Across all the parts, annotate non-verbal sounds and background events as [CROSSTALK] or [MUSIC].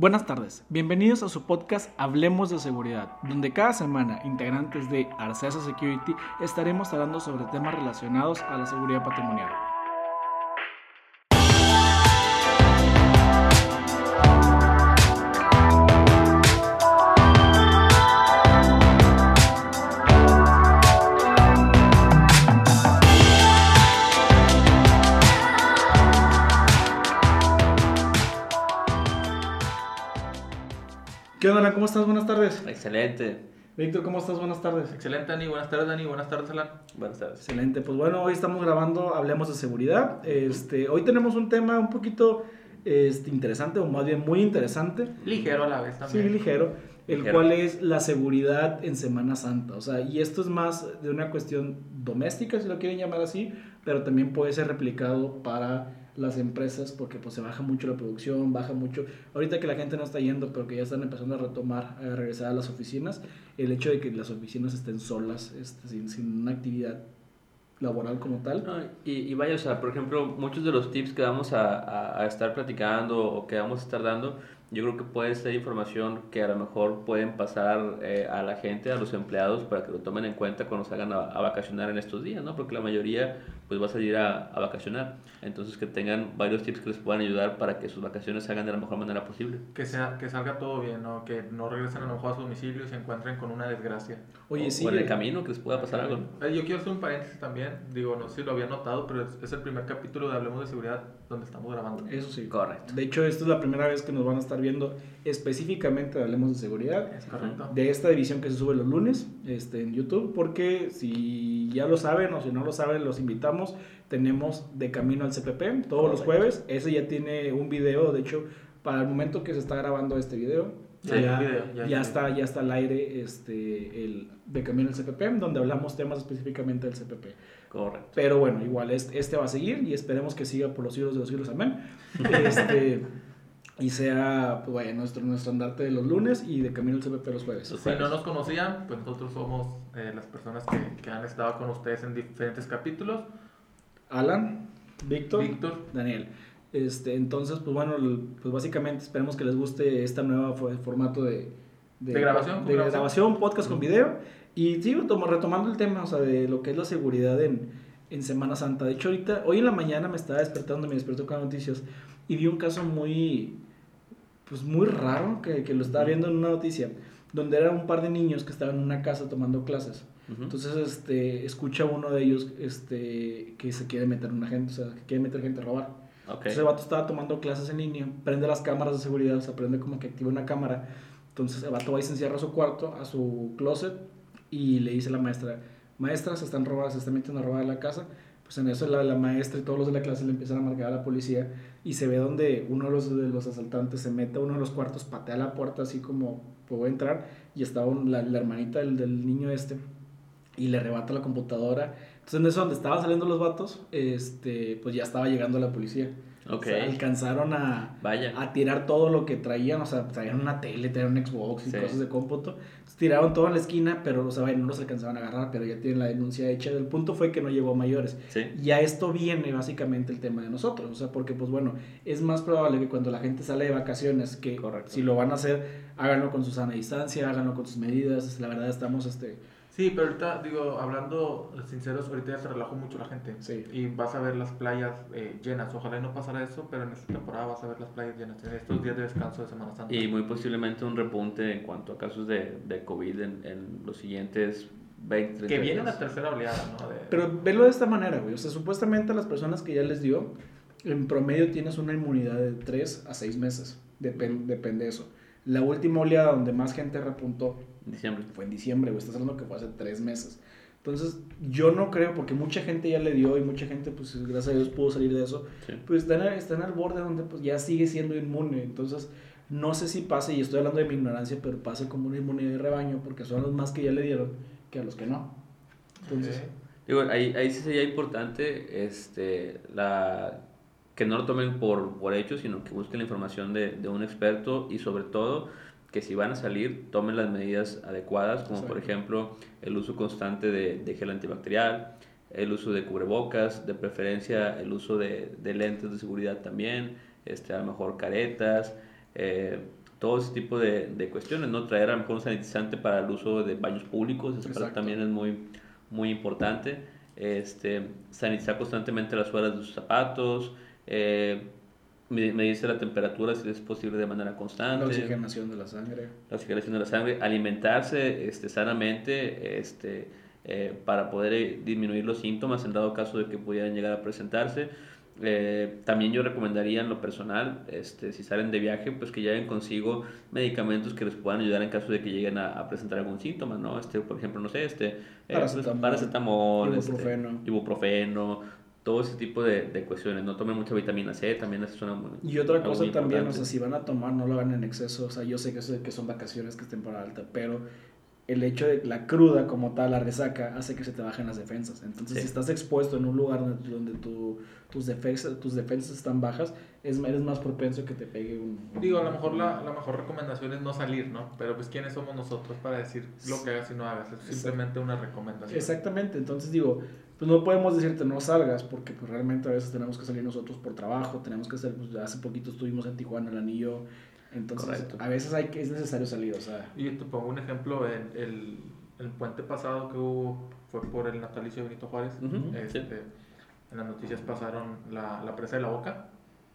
Buenas tardes, bienvenidos a su podcast Hablemos de Seguridad, donde cada semana integrantes de Arcesa Security estaremos hablando sobre temas relacionados a la seguridad patrimonial. Alan? ¿Cómo estás? Buenas tardes. Excelente. Víctor, ¿cómo estás? Buenas tardes. Excelente, Dani. Buenas tardes, Dani. Buenas tardes, Alan. Buenas tardes. Excelente. Pues bueno, hoy estamos grabando Hablemos de Seguridad. Este, hoy tenemos un tema un poquito este, interesante, o más bien muy interesante. Ligero a la vez Sí, también. ligero. El Ligero. cual es la seguridad en Semana Santa. O sea, y esto es más de una cuestión doméstica, si lo quieren llamar así, pero también puede ser replicado para las empresas porque pues se baja mucho la producción, baja mucho. Ahorita que la gente no está yendo, pero que ya están empezando a retomar, a regresar a las oficinas, el hecho de que las oficinas estén solas, este, sin, sin una actividad laboral como tal. Y, y vaya, o sea, por ejemplo, muchos de los tips que vamos a, a- a estar platicando o que vamos a estar dando, yo creo que puede ser información que a lo mejor pueden pasar eh, a la gente, a los empleados, para que lo tomen en cuenta cuando salgan a, a vacacionar en estos días, ¿no? Porque la mayoría pues va a salir a, a vacacionar. Entonces que tengan varios tips que les puedan ayudar para que sus vacaciones se hagan de la mejor manera posible. Que, sea, que salga todo bien, ¿no? Que no regresen a lo mejor a su domicilio y se encuentren con una desgracia. Oye, o, sí. o en el camino que les pueda pasar algo. Eh, Yo quiero hacer un paréntesis también. Digo, no sé si lo había notado, pero es, es el primer capítulo de Hablemos de Seguridad donde estamos grabando. Eso sí. Correcto. De hecho, esta es la primera vez que nos van a estar viendo específicamente Hablemos de Seguridad. Es correcto. de esta división que se sube los lunes este, en YouTube, porque si ya lo saben o si no lo saben, los invitamos. Tenemos De Camino al CPP todos los jueves. Ese ya tiene un video, de hecho, para el momento que se está grabando este video. Ya video, ya ya, está, ya está al aire este, el De Camino al CPP, donde hablamos temas específicamente del CPP. Correcto. Pero bueno, igual este, este va a seguir y esperemos que siga por los siglos de los siglos, amén. [LAUGHS] Este, y sea, pues vaya, nuestro, nuestro andarte de los lunes y de camino al CPP los jueves. Si no nos conocían, pues nosotros somos eh, las personas que, que han estado con ustedes en diferentes capítulos. Alan, Víctor, Víctor, Daniel. Este, entonces, pues bueno, pues básicamente esperemos que les guste esta nueva fo- formato de, De grabación, de grabación. grabación, podcast con video. Y sigo tomo- retomando el tema, o sea, de lo que es la seguridad en, en Semana Santa. De hecho, ahorita, hoy en la mañana me estaba despertando, me despertó con noticias y vi un caso muy, pues muy raro que, que lo estaba viendo en una noticia, donde era un par de niños que estaban en una casa tomando clases. Entonces, este, escucha uno de ellos, este, que se quiere meter una gente, o sea, que quiere meter gente a robar. Ok. Entonces el vato estaba tomando clases en línea, prende las cámaras de seguridad, o sea, prende como que activa una cámara. Entonces el vato va y se encierra a su cuarto, a su closet, y le dice a la maestra, maestra, se están robando, se están metiendo a robar la casa. Pues en eso la, maestra y todos los de la clase le empiezan a marcar a la policía y se ve donde uno de los, de los asaltantes se mete a uno de los cuartos, patea la puerta así como, puedo entrar, y estaba la hermanita del, del niño este y le arrebata la computadora. Entonces en eso donde estaban saliendo los vatos, este, pues ya estaba llegando la policía. Ok. O sea, alcanzaron a, Vaya. a tirar todo lo que traían, o sea, traían una tele, traían un Xbox y Sí. cosas de cómputo. Entonces, tiraron todo en la esquina, pero o sea, no los alcanzaban a agarrar, pero ya tienen la denuncia hecha. El punto fue que no llegó a mayores. Sí. Y a esto viene básicamente el tema de nosotros, o sea, porque pues bueno, es más probable que cuando la gente sale de vacaciones, que Correcto. si lo van a hacer, háganlo con su sana distancia, háganlo con sus medidas, la verdad estamos, este, Sí, pero ahorita, digo, hablando sinceros, ahorita ya se relajó mucho la gente. Sí. Y vas a ver las playas eh, llenas. Ojalá y no pasara eso, pero en esta temporada vas a ver las playas llenas. En estos días de descanso de Semana Santa. Y muy posiblemente un repunte en cuanto a casos de, de COVID en, en los siguientes 20, 30 que viene días. una tercera oleada, ¿no? De- Pero velo de esta manera, güey. O sea, supuestamente a las personas que ya les dio, en promedio tienes una inmunidad de 3 a 6 meses. Depen- depende de eso. La última oleada donde más gente repuntó diciembre. fue en diciembre, güey. Estás hablando que fue hace 3 meses. Entonces, yo no creo, porque mucha gente ya le dio y mucha gente, pues gracias a Dios, pudo salir de eso. Sí. Pues están, están al borde donde pues, ya sigue siendo inmune. Entonces, no sé si pase, y estoy hablando de mi ignorancia, pero pase como una inmunidad de rebaño, porque son los más que ya le dieron que a los que no. Entonces, Ok. Digo, ahí, ahí sí sería importante este, la, que no lo tomen por, por hecho, sino que busquen la información de, de un experto y sobre todo que si van a salir tomen las medidas adecuadas, como por ejemplo el uso constante de, de gel antibacterial, el uso de cubrebocas, de preferencia el uso de, de lentes de seguridad también, este, a lo mejor caretas, eh, todo ese tipo de, de cuestiones, ¿no? Traer a lo mejor un sanitizante para el uso de baños públicos, Exacto. también es muy, muy importante. Este, sanitizar constantemente las suelas de sus zapatos, eh, me- medirse la temperatura si es posible de manera La constante oxigenación de la sangre. la oxigenación de la sangre, alimentarse este, sanamente este, eh, para poder eh, disminuir los síntomas en dado caso de que pudieran llegar a presentarse. Eh, también yo recomendaría en lo personal, este, si salen de viaje, pues que lleven consigo medicamentos que les puedan ayudar en caso de que lleguen a, a presentar algún síntoma, ¿no? Este, por ejemplo, no sé, este, eh, pues, Paracetamol, paracetamol, este, ibuprofeno. Todo ese tipo de, de cuestiones. No tomen mucha vitamina C, también eso suena muy Y otra cosa también, o sea, si van a tomar, no lo hagan en exceso. O sea, yo sé que, eso- que son vacaciones, que es temporada alta, pero el hecho de la cruda como tal, la resaca, hace que se te bajen las defensas. Entonces, Sí. si estás expuesto en un lugar donde, donde tu- tus, defensas, tus defensas están bajas, es, eres más propenso que te pegue un... un- Digo, a lo mejor la, la mejor recomendación es no salir, ¿no? Pero pues quiénes somos nosotros para decir lo que hagas y no hagas. Es simplemente una recomendación. Exactamente, entonces digo, pues no podemos decirte no salgas, porque pues realmente a veces tenemos que salir nosotros por trabajo, tenemos que hacer, pues hace poquito estuvimos en Tijuana, el anillo, entonces Correcto. a veces hay que, es necesario salir, o sea... Y te pongo un ejemplo, en el, el puente pasado que hubo fue por el natalicio de Benito Juárez. Este, sí. En las noticias pasaron la, la presa de la Boca,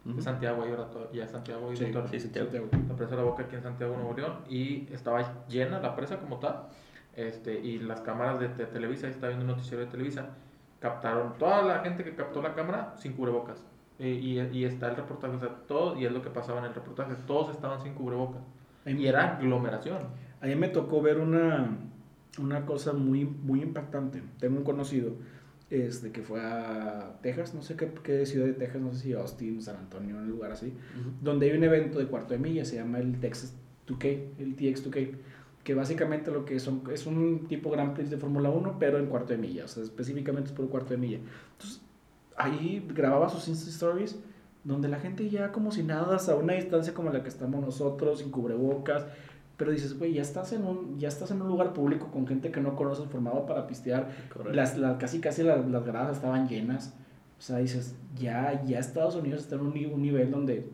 de Santiago, ahí ahora ya Santiago y Sí, sí, Santiago. La presa de la Boca aquí en Santiago, Nuevo León, y estaba llena la presa como tal. Este, y las cámaras de, de Televisa, ahí está viendo un noticiero de Televisa, captaron, toda la gente que captó la cámara sin cubrebocas. Y, y, y está el reportaje, o sea, todo, y es lo que pasaba en el reportaje, todos estaban sin cubrebocas. Y era aglomeración. A mí me tocó ver una, una cosa muy, muy impactante. Tengo un conocido este, que fue a Texas, no sé qué, qué ciudad de Texas, no sé si Austin, San Antonio, un lugar así, Ujú. donde hay un evento de cuarto de milla, se llama el Texas 2K, el TX2K, que básicamente lo que son, es un tipo Grand Prix de Fórmula 1, pero en cuarto de milla, o sea, específicamente es por cuarto de milla. Entonces, ahí grababa sus Insta Stories, donde la gente ya como si nada, a una distancia como la que estamos nosotros, sin cubrebocas, pero dices, güey, ya estás en un, ya estás en un lugar público con gente que no conoces, formado para pistear, las, las- casi casi las, las gradas estaban llenas, o sea, dices, ya, ya Estados Unidos está en un nivel donde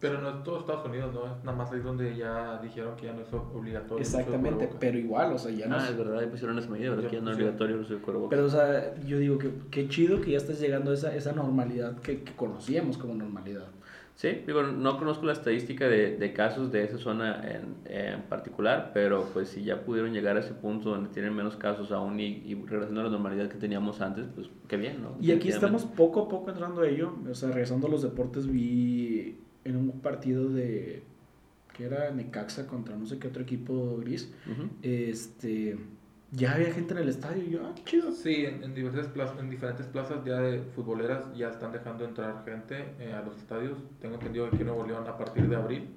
Pero no es todo Estados Unidos, ¿no? Es nada más ahí donde ya dijeron que ya no es obligatorio. el Exactamente, cubrebocas. pero igual, o sea, ya no Ah, es- es verdad, ahí pusieron esa medida, ¿verdad? Ya Que ya no es pusieron. obligatorio el uso de cubrebocas. Pero, o sea, yo digo que qué chido que ya estás llegando a esa, esa normalidad que, que conocíamos como normalidad. Sí, digo, no conozco la estadística de, de casos de esa zona en, en particular, pero pues si ya pudieron llegar a ese punto donde tienen menos casos aún y, y regresando a la normalidad que teníamos antes, pues qué bien, ¿no? Y aquí estamos poco a poco entrando a ello. O sea, regresando a los deportes, vi en un partido de. que era Necaxa contra no sé qué otro equipo gris. Este. Ya había gente en el estadio y yo, ah, chido. Sí, en, en diversas plazas, en diferentes plazas ya de futboleras ya están dejando entrar gente eh, a los estadios. Tengo entendido que aquí en Nuevo León a partir de abril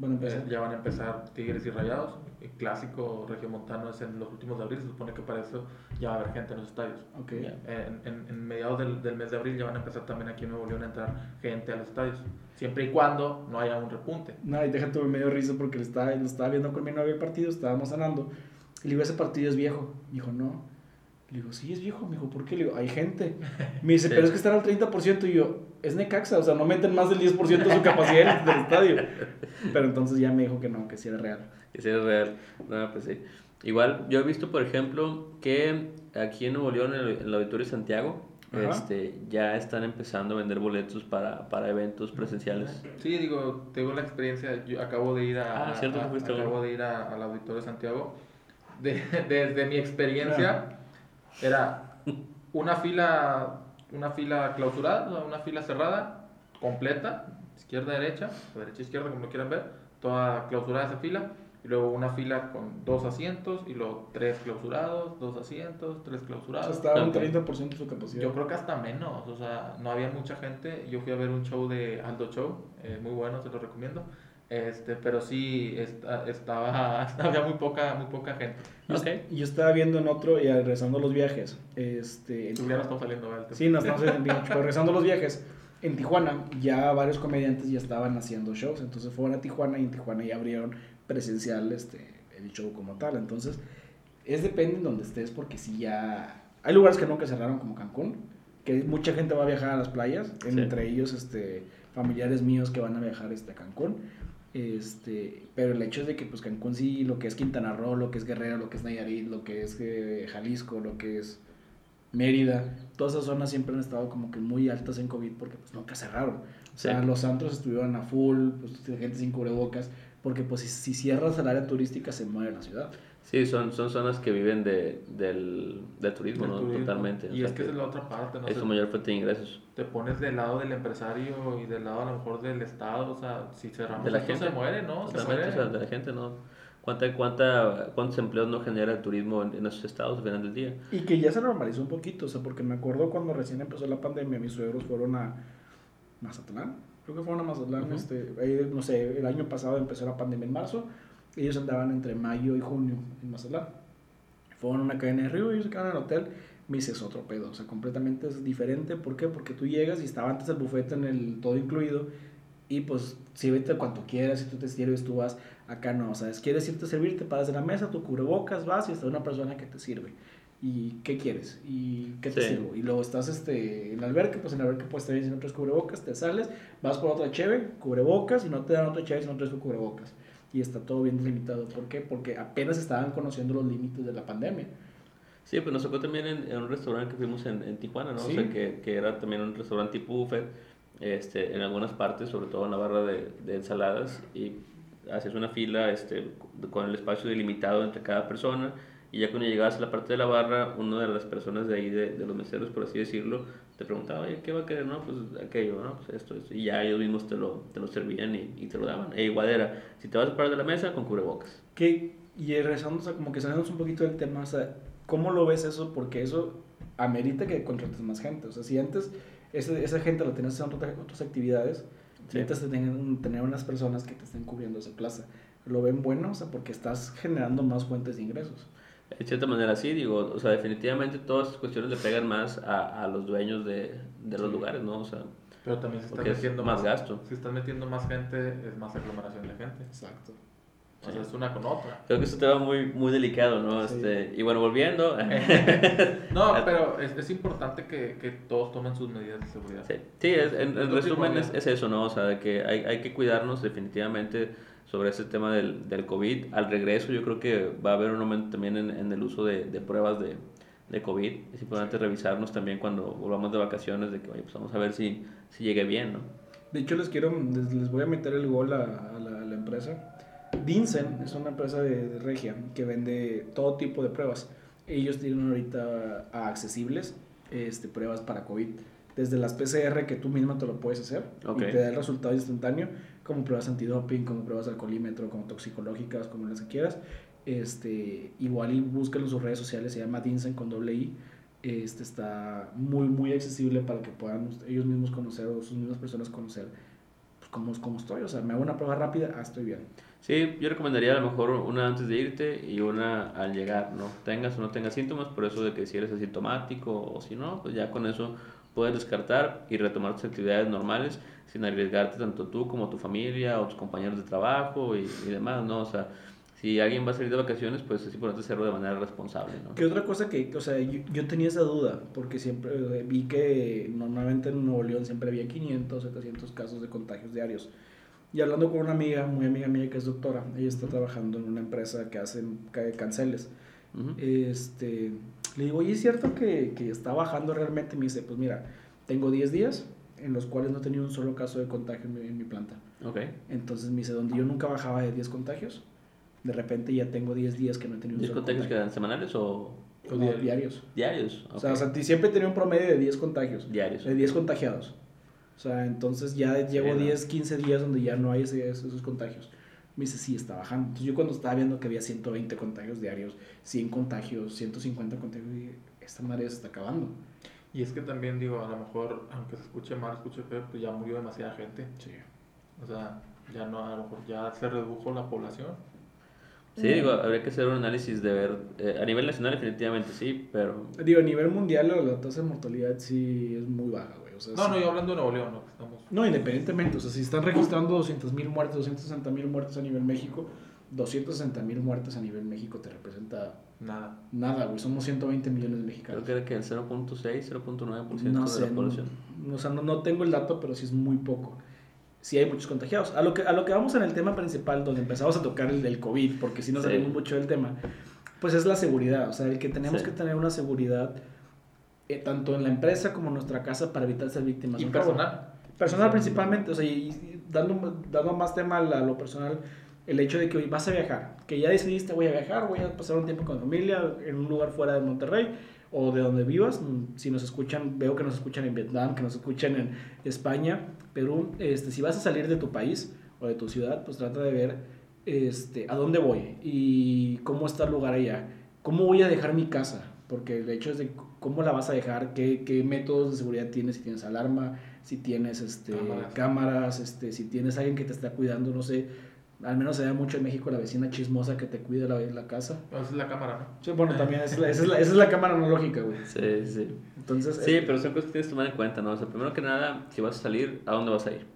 Bueno, eh, empecé. ya van a empezar Tigres y Rayados. El clásico regiomontano es en los últimos de abril. Se supone que para eso ya va a haber gente en los estadios. Ok. Ya. Eh, En, en- en mediados del, del mes de abril ya van a empezar también aquí en Nuevo León a entrar gente a los estadios. Siempre y cuando no haya un repunte. No, y déjate, me dio risa porque lo estaba, lo estaba viendo con mi novia el partido, estábamos cenando. Y le digo, ese partido es viejo. Me dijo, no. Le digo, sí, es viejo. Me dijo, ¿por qué? Le digo, hay gente. [LAUGHS] Me dice, Sí. pero es que están al 30%. Y yo, es Necaxa, o sea, no meten más del 10% de su capacidad del estadio. Pero entonces ya me dijo que no, que sí era real. Que sea real. No, pues sí. Igual, yo he visto, por ejemplo, que aquí en Nuevo León, en el, en el Auditorio Santiago, Ajá. este, ya están empezando a vender boletos para, para eventos presenciales. Sí, digo, tengo la experiencia, yo acabo de ir a, Ah, cierto que a- acabo de ir a- al Auditorio de Santiago. De- [LAUGHS] desde mi experiencia era una fila, una fila clausurada, una fila cerrada, completa, izquierda derecha, o derecha izquierda como lo quieran ver, toda clausurada esa fila. Y luego una fila con dos asientos y luego tres clausurados, dos asientos, tres O clausurados. sea, estaba un Ok. 30% de su capacidad. Yo creo que hasta menos, o sea, no había mucha gente. Yo fui a ver un show de Aldo Show, eh, muy bueno, se lo recomiendo. Este, pero sí esta- estaba, [LAUGHS] había muy poca, muy poca gente. Yo, Ok. yo estaba viendo en otro, y regresando a los viajes, este, Ya no estamos saliendo ¿verdad? Sí, nos estamos en Tijuana, pero regresando a los viajes. En Tijuana ya varios comediantes ya estaban haciendo shows, entonces fueron a Tijuana y en Tijuana ya abrieron presencial este, el show como tal. Entonces, es depende en donde estés porque si ya... Hay lugares que nunca cerraron como Cancún, que mucha gente va a viajar a las playas, Sí. entre ellos este, familiares míos que van a viajar este, a Cancún. Este, pero el hecho es de que pues Cancún sí, lo que es Quintana Roo, lo que es Guerrero, lo que es Nayarit, lo que es eh, Jalisco, lo que es Mérida, todas esas zonas siempre han estado como que muy altas en COVID porque pues nunca cerraron. O sea, Sí. los antros estuvieron a full, pues gente sin cubrebocas, porque pues si, si cierras el área turística se muere la ciudad. Sí, son, son zonas que viven de, del, del turismo, Del ¿no? turismo. Totalmente. o Y sea es que esa es la otra parte, ¿no? es su mayor fuente de ingresos. te pones del lado del empresario y del lado a lo mejor del Estado, o sea, si cerramos De la gente. se muere, ¿no? Se Totalmente, muere. o sea, de la gente, ¿no? ¿Cuánta, cuánta, ¿Cuántos empleos no genera el turismo en, en esos estados al final del día? Y que ya se normalizó un poquito, o sea, porque me acuerdo cuando recién empezó la pandemia, mis suegros fueron a Mazatlán, creo que fueron a Mazatlán, Ujú. este, ahí, no sé, el año pasado empezó la pandemia en marzo, ellos andaban entre mayo y junio en Mazatlán. Fueron a una cadena de río, ellos se quedaron en el hotel, me dice, es otro pedo, o sea, completamente es diferente, ¿por qué? Porque tú llegas y estaba antes el bufete en el todo incluido, y pues, si vete cuanto quieras, si tú te sirves, tú vas, acá no, o sea, si quieres irte a servir, te paras de la mesa, tu cubrebocas, vas y está una persona que te sirve. ¿Y qué quieres? ¿Y qué te Sí. sirvo? Y luego estás este, en el albergue, pues en el albergue puedes tener sin otros cubrebocas, te sales, vas por otra cheve, cubrebocas, y no te dan otra cheve si no traes tu cubrebocas. Y está todo bien delimitado. ¿Por qué? Porque apenas estaban conociendo los límites de la pandemia. Sí, pues nos tocó también en, en un restaurante que fuimos en, en Tijuana, ¿no? Sí. O sea, que, que era también un restaurante tipo buffet, este, en algunas partes, sobre todo en la barra de, de ensaladas, y hacías una fila este, con el espacio delimitado entre cada persona, y ya cuando llegabas a la parte de la barra, una de las personas de ahí, de, de los meseros, por así decirlo, te preguntaba, oye, ¿qué va a querer? No, pues aquello, no, pues esto, esto, y ya ellos mismos te lo, te lo servían y, y te lo daban. E igual era, si te vas a parar de la mesa, con cubrebocas. Que, y regresando, o sea, como que saliendo un poquito del tema, o sea, ¿cómo lo ves eso? Porque eso amerita que contrates más gente. O sea, si antes ese- esa gente lo tenías haciendo otras, otras actividades, Sí. necesitas tener unas personas que te estén cubriendo esa plaza. ¿Lo ven bueno? O sea, porque estás generando más fuentes de ingresos. En cierta manera sí, digo, o sea, definitivamente todas estas cuestiones le pegan más a, a los dueños de, de los lugares, ¿no? O sea, Pero también se está Porque es metiendo más gasto. Si estás metiendo más gente, es más aglomeración de gente. Exacto. O sea, es una con otra. creo que es un tema muy, muy delicado, ¿no? Sí. Este, y bueno, volviendo, [LAUGHS] No, [LAUGHS] pero es, es importante que, que todos tomen sus medidas de seguridad. sí, sí, es- en, en resumen es, es eso, ¿no? O sea, de que hay, hay que cuidarnos definitivamente sobre ese tema del, del COVID. Al regreso yo creo que va a haber un aumento también en, en el uso de, de pruebas de, de COVID. Es importante revisarnos también cuando volvamos de vacaciones, de que, oye, pues vamos a ver si, si llegue bien, ¿no? De hecho, les quiero, les, les voy a meter el gol a, a la, a la empresa. Dinsen es una empresa de, de Regia que vende todo tipo de pruebas. Ellos tienen ahorita accesibles este, pruebas para COVID. Desde las PCR que tú misma te lo puedes hacer Ok. y te da el resultado instantáneo, como pruebas antidoping, como pruebas de alcoholímetro, como toxicológicas, como las que quieras. Este, igual y búsquenlo en sus redes sociales, se llama Dinsen con doble I. Este está muy, muy accesible para que puedan ellos mismos conocer o sus mismas personas conocer pues, cómo, cómo estoy. O sea, me hago una prueba rápida, ah, estoy bien. Sí, yo recomendaría a lo mejor una antes de irte y una al llegar, ¿no? Tengas o no tengas síntomas, por eso de que si eres asintomático o si no, pues ya con eso puedes descartar y retomar tus actividades normales sin arriesgarte tanto tú como tu familia o tus compañeros de trabajo y, y demás, ¿no? O sea, si alguien va a salir de vacaciones, pues es importante hacerlo de manera responsable, ¿no? ¿Qué otra cosa que, o sea, yo, yo tenía esa duda? Porque siempre eh, vi que normalmente en Nuevo León siempre había 500, 700 casos de contagios diarios. Y hablando con una amiga, muy amiga mía que es doctora, ella está trabajando en una empresa que hace ca- canceles. Ujú. Este, le digo, oye, ¿es cierto que, que está bajando realmente? Me dice, pues mira, tengo 10 días en los cuales no he tenido un solo caso de contagio en mi, en mi planta. Ok. Entonces me dice, donde yo nunca bajaba de 10 contagios, de repente ya tengo 10 días que no he tenido un ¿10 solo contagios contagio. quedan semanales o No, diarios? diarios. diarios? O sea, o sea, siempre tenido un promedio de 10 contagios, diarios. de 10 contagiados. O sea, entonces ya llevo ¿no? 10, 15 días donde ya no hay ese- esos contagios. Me dice, sí, está bajando. Entonces yo cuando estaba viendo que había 120 contagios diarios, 100 contagios, 150 contagios, dije, esta madre se está acabando. Y es que también digo, a lo mejor, aunque se escuche mal, escuche feo, pues ya murió demasiada gente. Sí. O sea, ya no, a lo mejor ya se redujo la población. Sí, digo, habría que hacer un análisis de ver, eh, a nivel nacional definitivamente sí, pero Digo, a nivel mundial la, tasa de mortalidad sí es muy baja, güey. O sea, No, sí- no, yo hablando de Nuevo León, no, que estamos... No, independientemente, o sea, si están registrando 200 mil muertes, 260 mil muertes a nivel México, 260 mil muertes a nivel México te representa Nada. nada, güey. Somos 120 millones de creo mexicanos. que era que el 0.6, 0.9% No de sé, la no, población. o sea, no, no tengo el dato, pero sí es muy poco. sí hay muchos contagiados. A lo que, a lo que vamos en el tema principal, donde empezamos a tocar el del COVID, porque si no Sí. salimos mucho del tema, pues es la seguridad. O sea, el que tenemos Sí. que tener una seguridad eh, tanto en la empresa como en nuestra casa para evitar ser víctimas. Y de personal. Personal principalmente, o sea, y, y dando, dando más tema a, la- a lo personal, el hecho de que hoy vas a viajar, que ya decidiste voy a viajar, voy a pasar un tiempo con mi familia en un lugar fuera de Monterrey o de donde vivas, mm, si nos escuchan, veo que nos escuchan en Vietnam, que nos escuchan en España, Perú, este, si vas a salir de tu país o de tu ciudad, pues trata de ver este, a dónde voy y cómo está el lugar allá, cómo voy a dejar mi casa, porque el hecho es de cómo la vas a dejar, qué, qué métodos de seguridad tienes, si tienes alarma, si tienes este, Cámaras. cámaras, este, si tienes alguien que te está cuidando, no sé, al menos se da mucho en México la vecina chismosa que te cuida la, la casa. No, esa es la cámara, ¿no? Sí, bueno, también esa es la, esa es la, [LAUGHS] esa es la cámara analógica, güey. Sí, sí. Entonces, Sí, este, pero son cosas que tienes que tomar en cuenta, ¿no? O sea, primero que nada, si vas a salir, ¿a dónde vas a ir?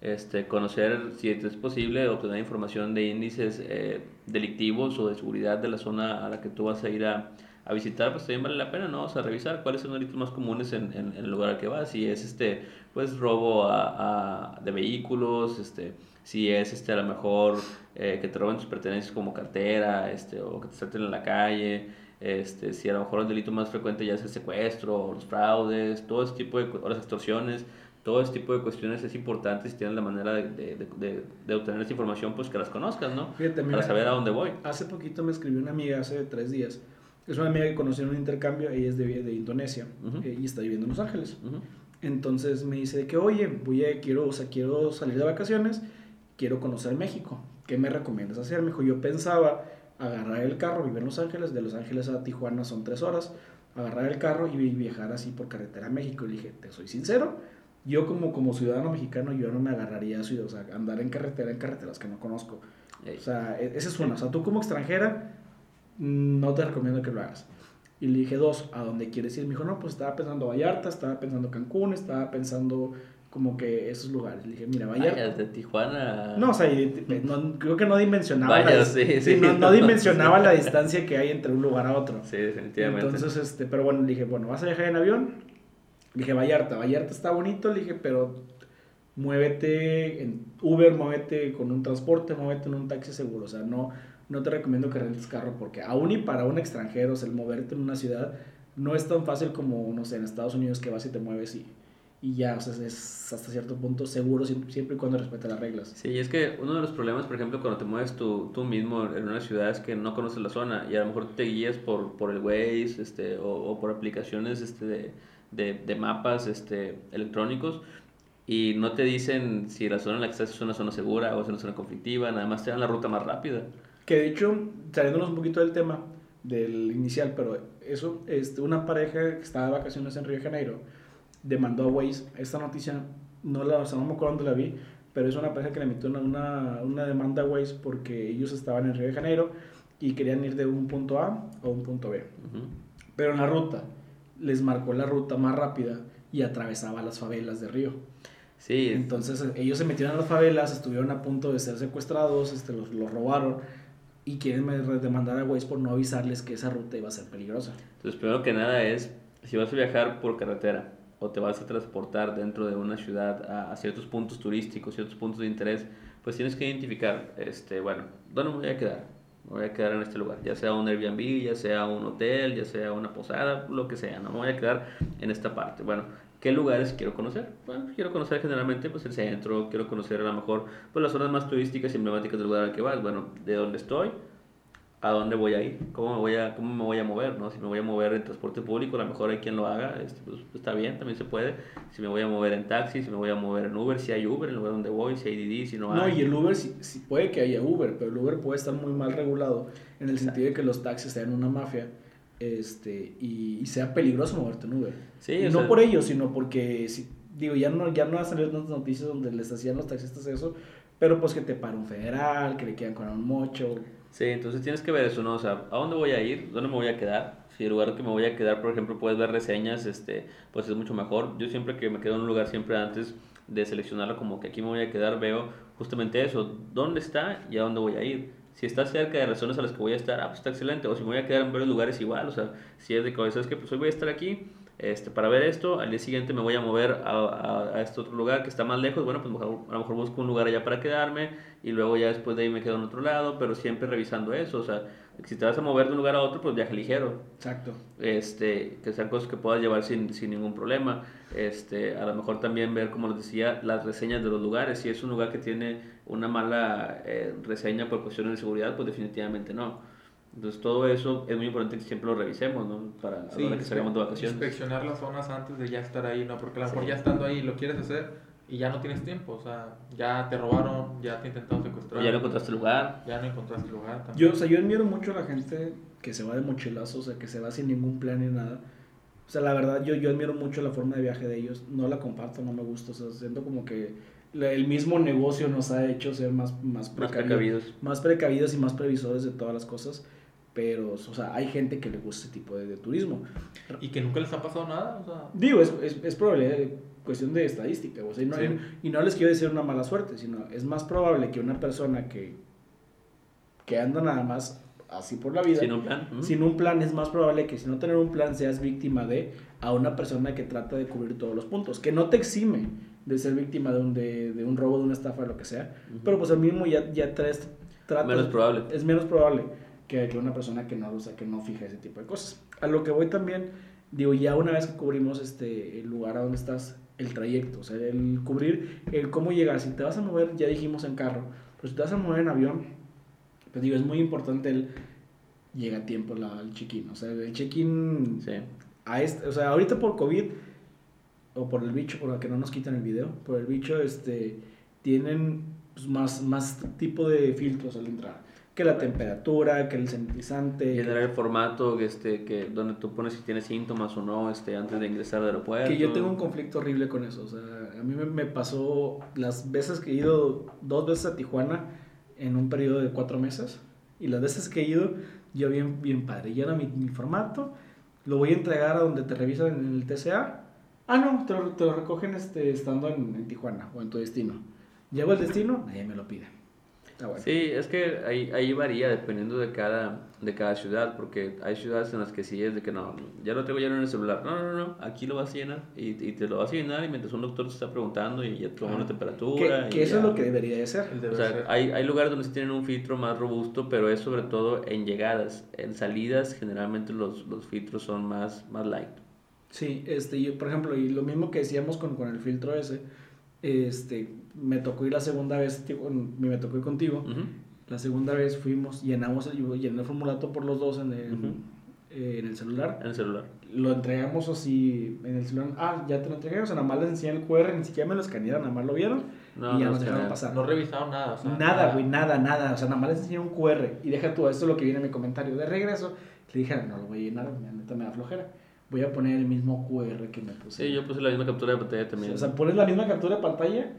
Este, conocer, si es posible, obtener información de índices eh, delictivos o de seguridad de la zona a la que tú vas a ir a, a visitar, pues también vale la pena, ¿no? O sea, revisar cuáles son los delitos más comunes en, en- en el lugar al que vas. Si es, este, pues, robo a, a- de vehículos, este, si es, este, a lo mejor eh, que te roben tus pertenencias como cartera, este, o que te salten en la calle, este, si a lo mejor el delito más frecuente ya es el secuestro, o los fraudes, todo ese tipo de, o las extorsiones, todo ese tipo de cuestiones es importante si tienes la manera de, de, de- de- obtener esta información, pues que las conozcas, ¿no? Fíjate, mira, Para saber a dónde voy. Hace poquito me escribió una amiga, hace tres días. Es una amiga que conocí en un intercambio, ella es de, de Indonesia Ujú. eh, y está viviendo en Los Ángeles. Ujú. Entonces me dice de que, oye, voy a, quiero, o sea, quiero salir de vacaciones, quiero conocer México. ¿Qué me recomiendas hacer? Me dijo, yo pensaba agarrar el carro, vivir en Los Ángeles, de Los Ángeles a Tijuana son tres horas, agarrar el carro y vi- viajar así por carretera a México. Y le dije, te soy sincero, yo como, como ciudadano mexicano, yo no me agarraría eso, o sea, andar en carretera, en carreteras que no conozco. Ey. O sea, e- esa es una. O sea, tú como extranjera, mm, no te recomiendo que lo hagas. Y le dije, dos, ¿a dónde quieres ir? Me dijo, no, pues estaba pensando Vallarta, estaba pensando Cancún, estaba pensando como que esos lugares. Le dije, mira, Vallarta. Vaya, de Tijuana. No, o sea, no- creo que no dimensionaba, Vaya, la, sí, sí, sí. no, no [LAUGHS] dimensionaba la distancia que hay entre un lugar a otro. Sí, definitivamente. Entonces, este, pero bueno, le dije, bueno, ¿vas a viajar en avión? Le dije, Vallarta, Vallarta está bonito, le dije, pero muévete en Uber, muévete con un transporte, muévete en un taxi seguro, o sea, no, no te recomiendo que rentes carro porque aún y para un extranjero, o sea, el moverte en una ciudad no es tan fácil como, no sé, en Estados Unidos que vas y te mueves y, y ya, o sea, es hasta cierto punto seguro siempre, y cuando respete las reglas. Sí, y es que uno de los problemas, por ejemplo, cuando te mueves tú, tú mismo en una ciudad es que no conoces la zona y a lo mejor te guías por, por el Waze este, o, o por aplicaciones este, de, de, de mapas este, electrónicos y no te dicen si la zona en la que estás es una zona segura o es una zona conflictiva, nada más te dan la ruta más rápida. Que de hecho, saliéndonos un poquito del tema del inicial, pero eso, este, una pareja que estaba de vacaciones en Río de Janeiro demandó a Waze. Esta noticia no, la, o sea, no me acuerdo dónde la vi, pero es una pareja que le metió una, una, una demanda a Waze porque ellos estaban en Río de Janeiro y querían ir de un punto A a un punto B. Ujú. Pero en la ruta les marcó la ruta más rápida y atravesaba las favelas de Río. Sí, Entonces ellos se metieron a las favelas, estuvieron a punto de ser secuestrados, este, los, los robaron y quieren demandar a Waze por no avisarles que esa ruta iba a ser peligrosa. Entonces, primero que nada es, si vas a viajar por carretera o te vas a transportar dentro de una ciudad a, ciertos puntos turísticos, ciertos puntos de interés, pues tienes que identificar, este, bueno, ¿dónde me voy a quedar? Me voy a quedar en este lugar, ya sea un Airbnb, ya sea un hotel, ya sea una posada, lo que sea, no me voy a quedar en esta parte. Bueno, ¿qué lugares quiero conocer? Bueno, quiero conocer generalmente pues el centro, quiero conocer a lo mejor pues las zonas más turísticas y emblemáticas del lugar al que vas. Bueno, de dónde estoy, a dónde voy a ir, cómo me voy a, cómo me voy a mover, ¿no? Si me voy a mover en transporte público, a lo mejor hay quien lo haga, este, pues, está bien, también se puede. Si me voy a mover en taxi, si me voy a mover en Uber, si hay Uber en el lugar donde voy, si hay Didi, si no No, hay. y el Uber, sí, sí puede que haya Uber, pero el Uber puede estar muy mal regulado en el sentido de que los taxis sean una mafia este, y, y sea peligroso moverte en Uber. Sí, no sea- por ello, sino porque, si, digo, ya no, ya no han salido tantas noticias donde les hacían los taxistas eso, pero pues que te para un federal, que le quieran con un mocho. Sí, entonces tienes que ver eso, ¿no? O sea, ¿a dónde voy a ir? ¿Dónde me voy a quedar? Si el lugar que me voy a quedar, por ejemplo, puedes ver reseñas, este, pues es mucho mejor. Yo siempre que me quedo en un lugar, siempre antes de seleccionarlo como que aquí me voy a quedar, veo justamente eso, dónde está y a dónde voy a ir. Si está cerca de las zonas a las que voy a estar, ah, pues está excelente. O si me voy a quedar en varios lugares igual, o sea, si es de que, ¿sabes qué? Pues voy a estar aquí, este, para ver esto, al día siguiente me voy a mover a, a, a este otro lugar que está más lejos, bueno, pues a lo mejor busco un lugar allá para quedarme y luego ya después de ahí me quedo en otro lado, pero siempre revisando eso, o sea, si te vas a mover de un lugar a otro, pues viaja ligero, Exacto. este, que sean cosas que puedas llevar sin, sin ningún problema. Este, a lo mejor también ver, como les decía, las reseñas de los lugares. Si es un lugar que tiene una mala eh, reseña por cuestiones de seguridad, pues definitivamente no. Entonces todo eso es muy importante que siempre lo revisemos, ¿no? Para a la hora que salgamos de vacaciones. Inspeccionar las zonas antes de ya estar ahí, ¿no? Porque a lo mejor Sí. ya estando ahí lo quieres hacer y ya no tienes tiempo. O sea, ya te robaron, ya te intentaron secuestrar. O ya no encontraste lugar. Ya no encontraste lugar también. Yo, o sea, yo admiro mucho a la gente que se va de mochilazo, o sea, que se va sin ningún plan ni nada. O sea, la verdad, yo, yo admiro mucho la forma de viaje de ellos. No la comparto, no me gusta. O sea, siento como que el mismo negocio nos ha hecho ser más, más, Más precavidos, más precavidos y más previsores de todas las cosas. Pero, o sea, hay gente que le gusta ese tipo de, de turismo. Y que nunca les ha pasado nada. O sea, Digo, es, es, es probable, cuestión de estadística. O sea, y, no, Sí. y no les quiero decir una mala suerte, sino es más probable que una persona que, que anda nada más así por la vida, Sin un plan. sin un plan, es más probable que si no tener un plan seas víctima de a una persona que trata de cubrir todos los puntos, que no te exime de ser víctima de un, de, de un robo, de una estafa, de lo que sea, Ujú. pero pues al mismo ya, ya traes, tratas- Menos probable. es menos probable que, que una persona que no, o sea, que no fija ese tipo de cosas. A lo que voy también, digo, ya una vez que cubrimos este, el lugar a donde estás, el trayecto, o sea, el cubrir, el cómo llegar, si te vas a mover, ya dijimos en carro, pero si te vas a mover en avión, pues digo, es muy importante el llega a tiempo la, el check-in, o sea, el check-in Sí. a este, o sea, ahorita por COVID o por el bicho, por que no nos quitan el video, por el bicho, este, tienen pues, más, más tipo de filtros al entrar. Que la temperatura, que el sanitizante, Generar el formato este, que, donde tú pones si tienes síntomas o no este, antes de ingresar al aeropuerto. que yo tengo un conflicto horrible con eso. O sea, a mí me, me pasó las veces que he ido dos veces a Tijuana en un periodo de cuatro meses. Y las veces que he ido, yo bien, bien padre. Lleno mi, mi formato, lo voy a entregar a donde te revisan en el TCA. Ah, no, te lo, te lo recogen este, estando en, en Tijuana o en tu destino. Llego al destino, nadie me lo pide. Está bueno. Sí, es que ahí, ahí varía dependiendo de cada, de cada ciudad, porque hay ciudades en las que sí es de que no, ya lo tengo lleno en el celular. No, no, no, aquí lo vas a llenar y, y te lo vas a llenar y mientras un doctor te está preguntando y ya te toma Ah. la temperatura. Que, y que eso ya. es lo que debería de ser. el O sea, ser. hay, hay lugares donde sí tienen un filtro más robusto, pero es sobre todo en llegadas. En salidas, generalmente los, los filtros son más, más light. Sí, este, yo, por ejemplo, y lo mismo que decíamos con, con el filtro ese, este, me tocó ir la segunda vez, con- me tocó ir contigo, Ujú. la segunda vez fuimos, llenamos, yo llené el formulato por los dos en el, Ujú. eh, en el celular, En el celular. lo entregamos así en el celular, ah, ya te lo entregué, o sea, nada más les enseñé el QR, ni siquiera me lo escanearon, nada más lo vieron No, y ya no nos dejaron pasar. No revisaron nada. O sea, Nada, güey, nada, nada. O sea, nada más les enseñé un QR. Y deja tú, esto es lo que viene en mi comentario. De regreso, le dije, no lo voy a llenar, neta me da flojera. Voy a poner el mismo QR que me puse. Sí, yo puse la misma captura de pantalla también. O sea, pones la misma captura de pantalla,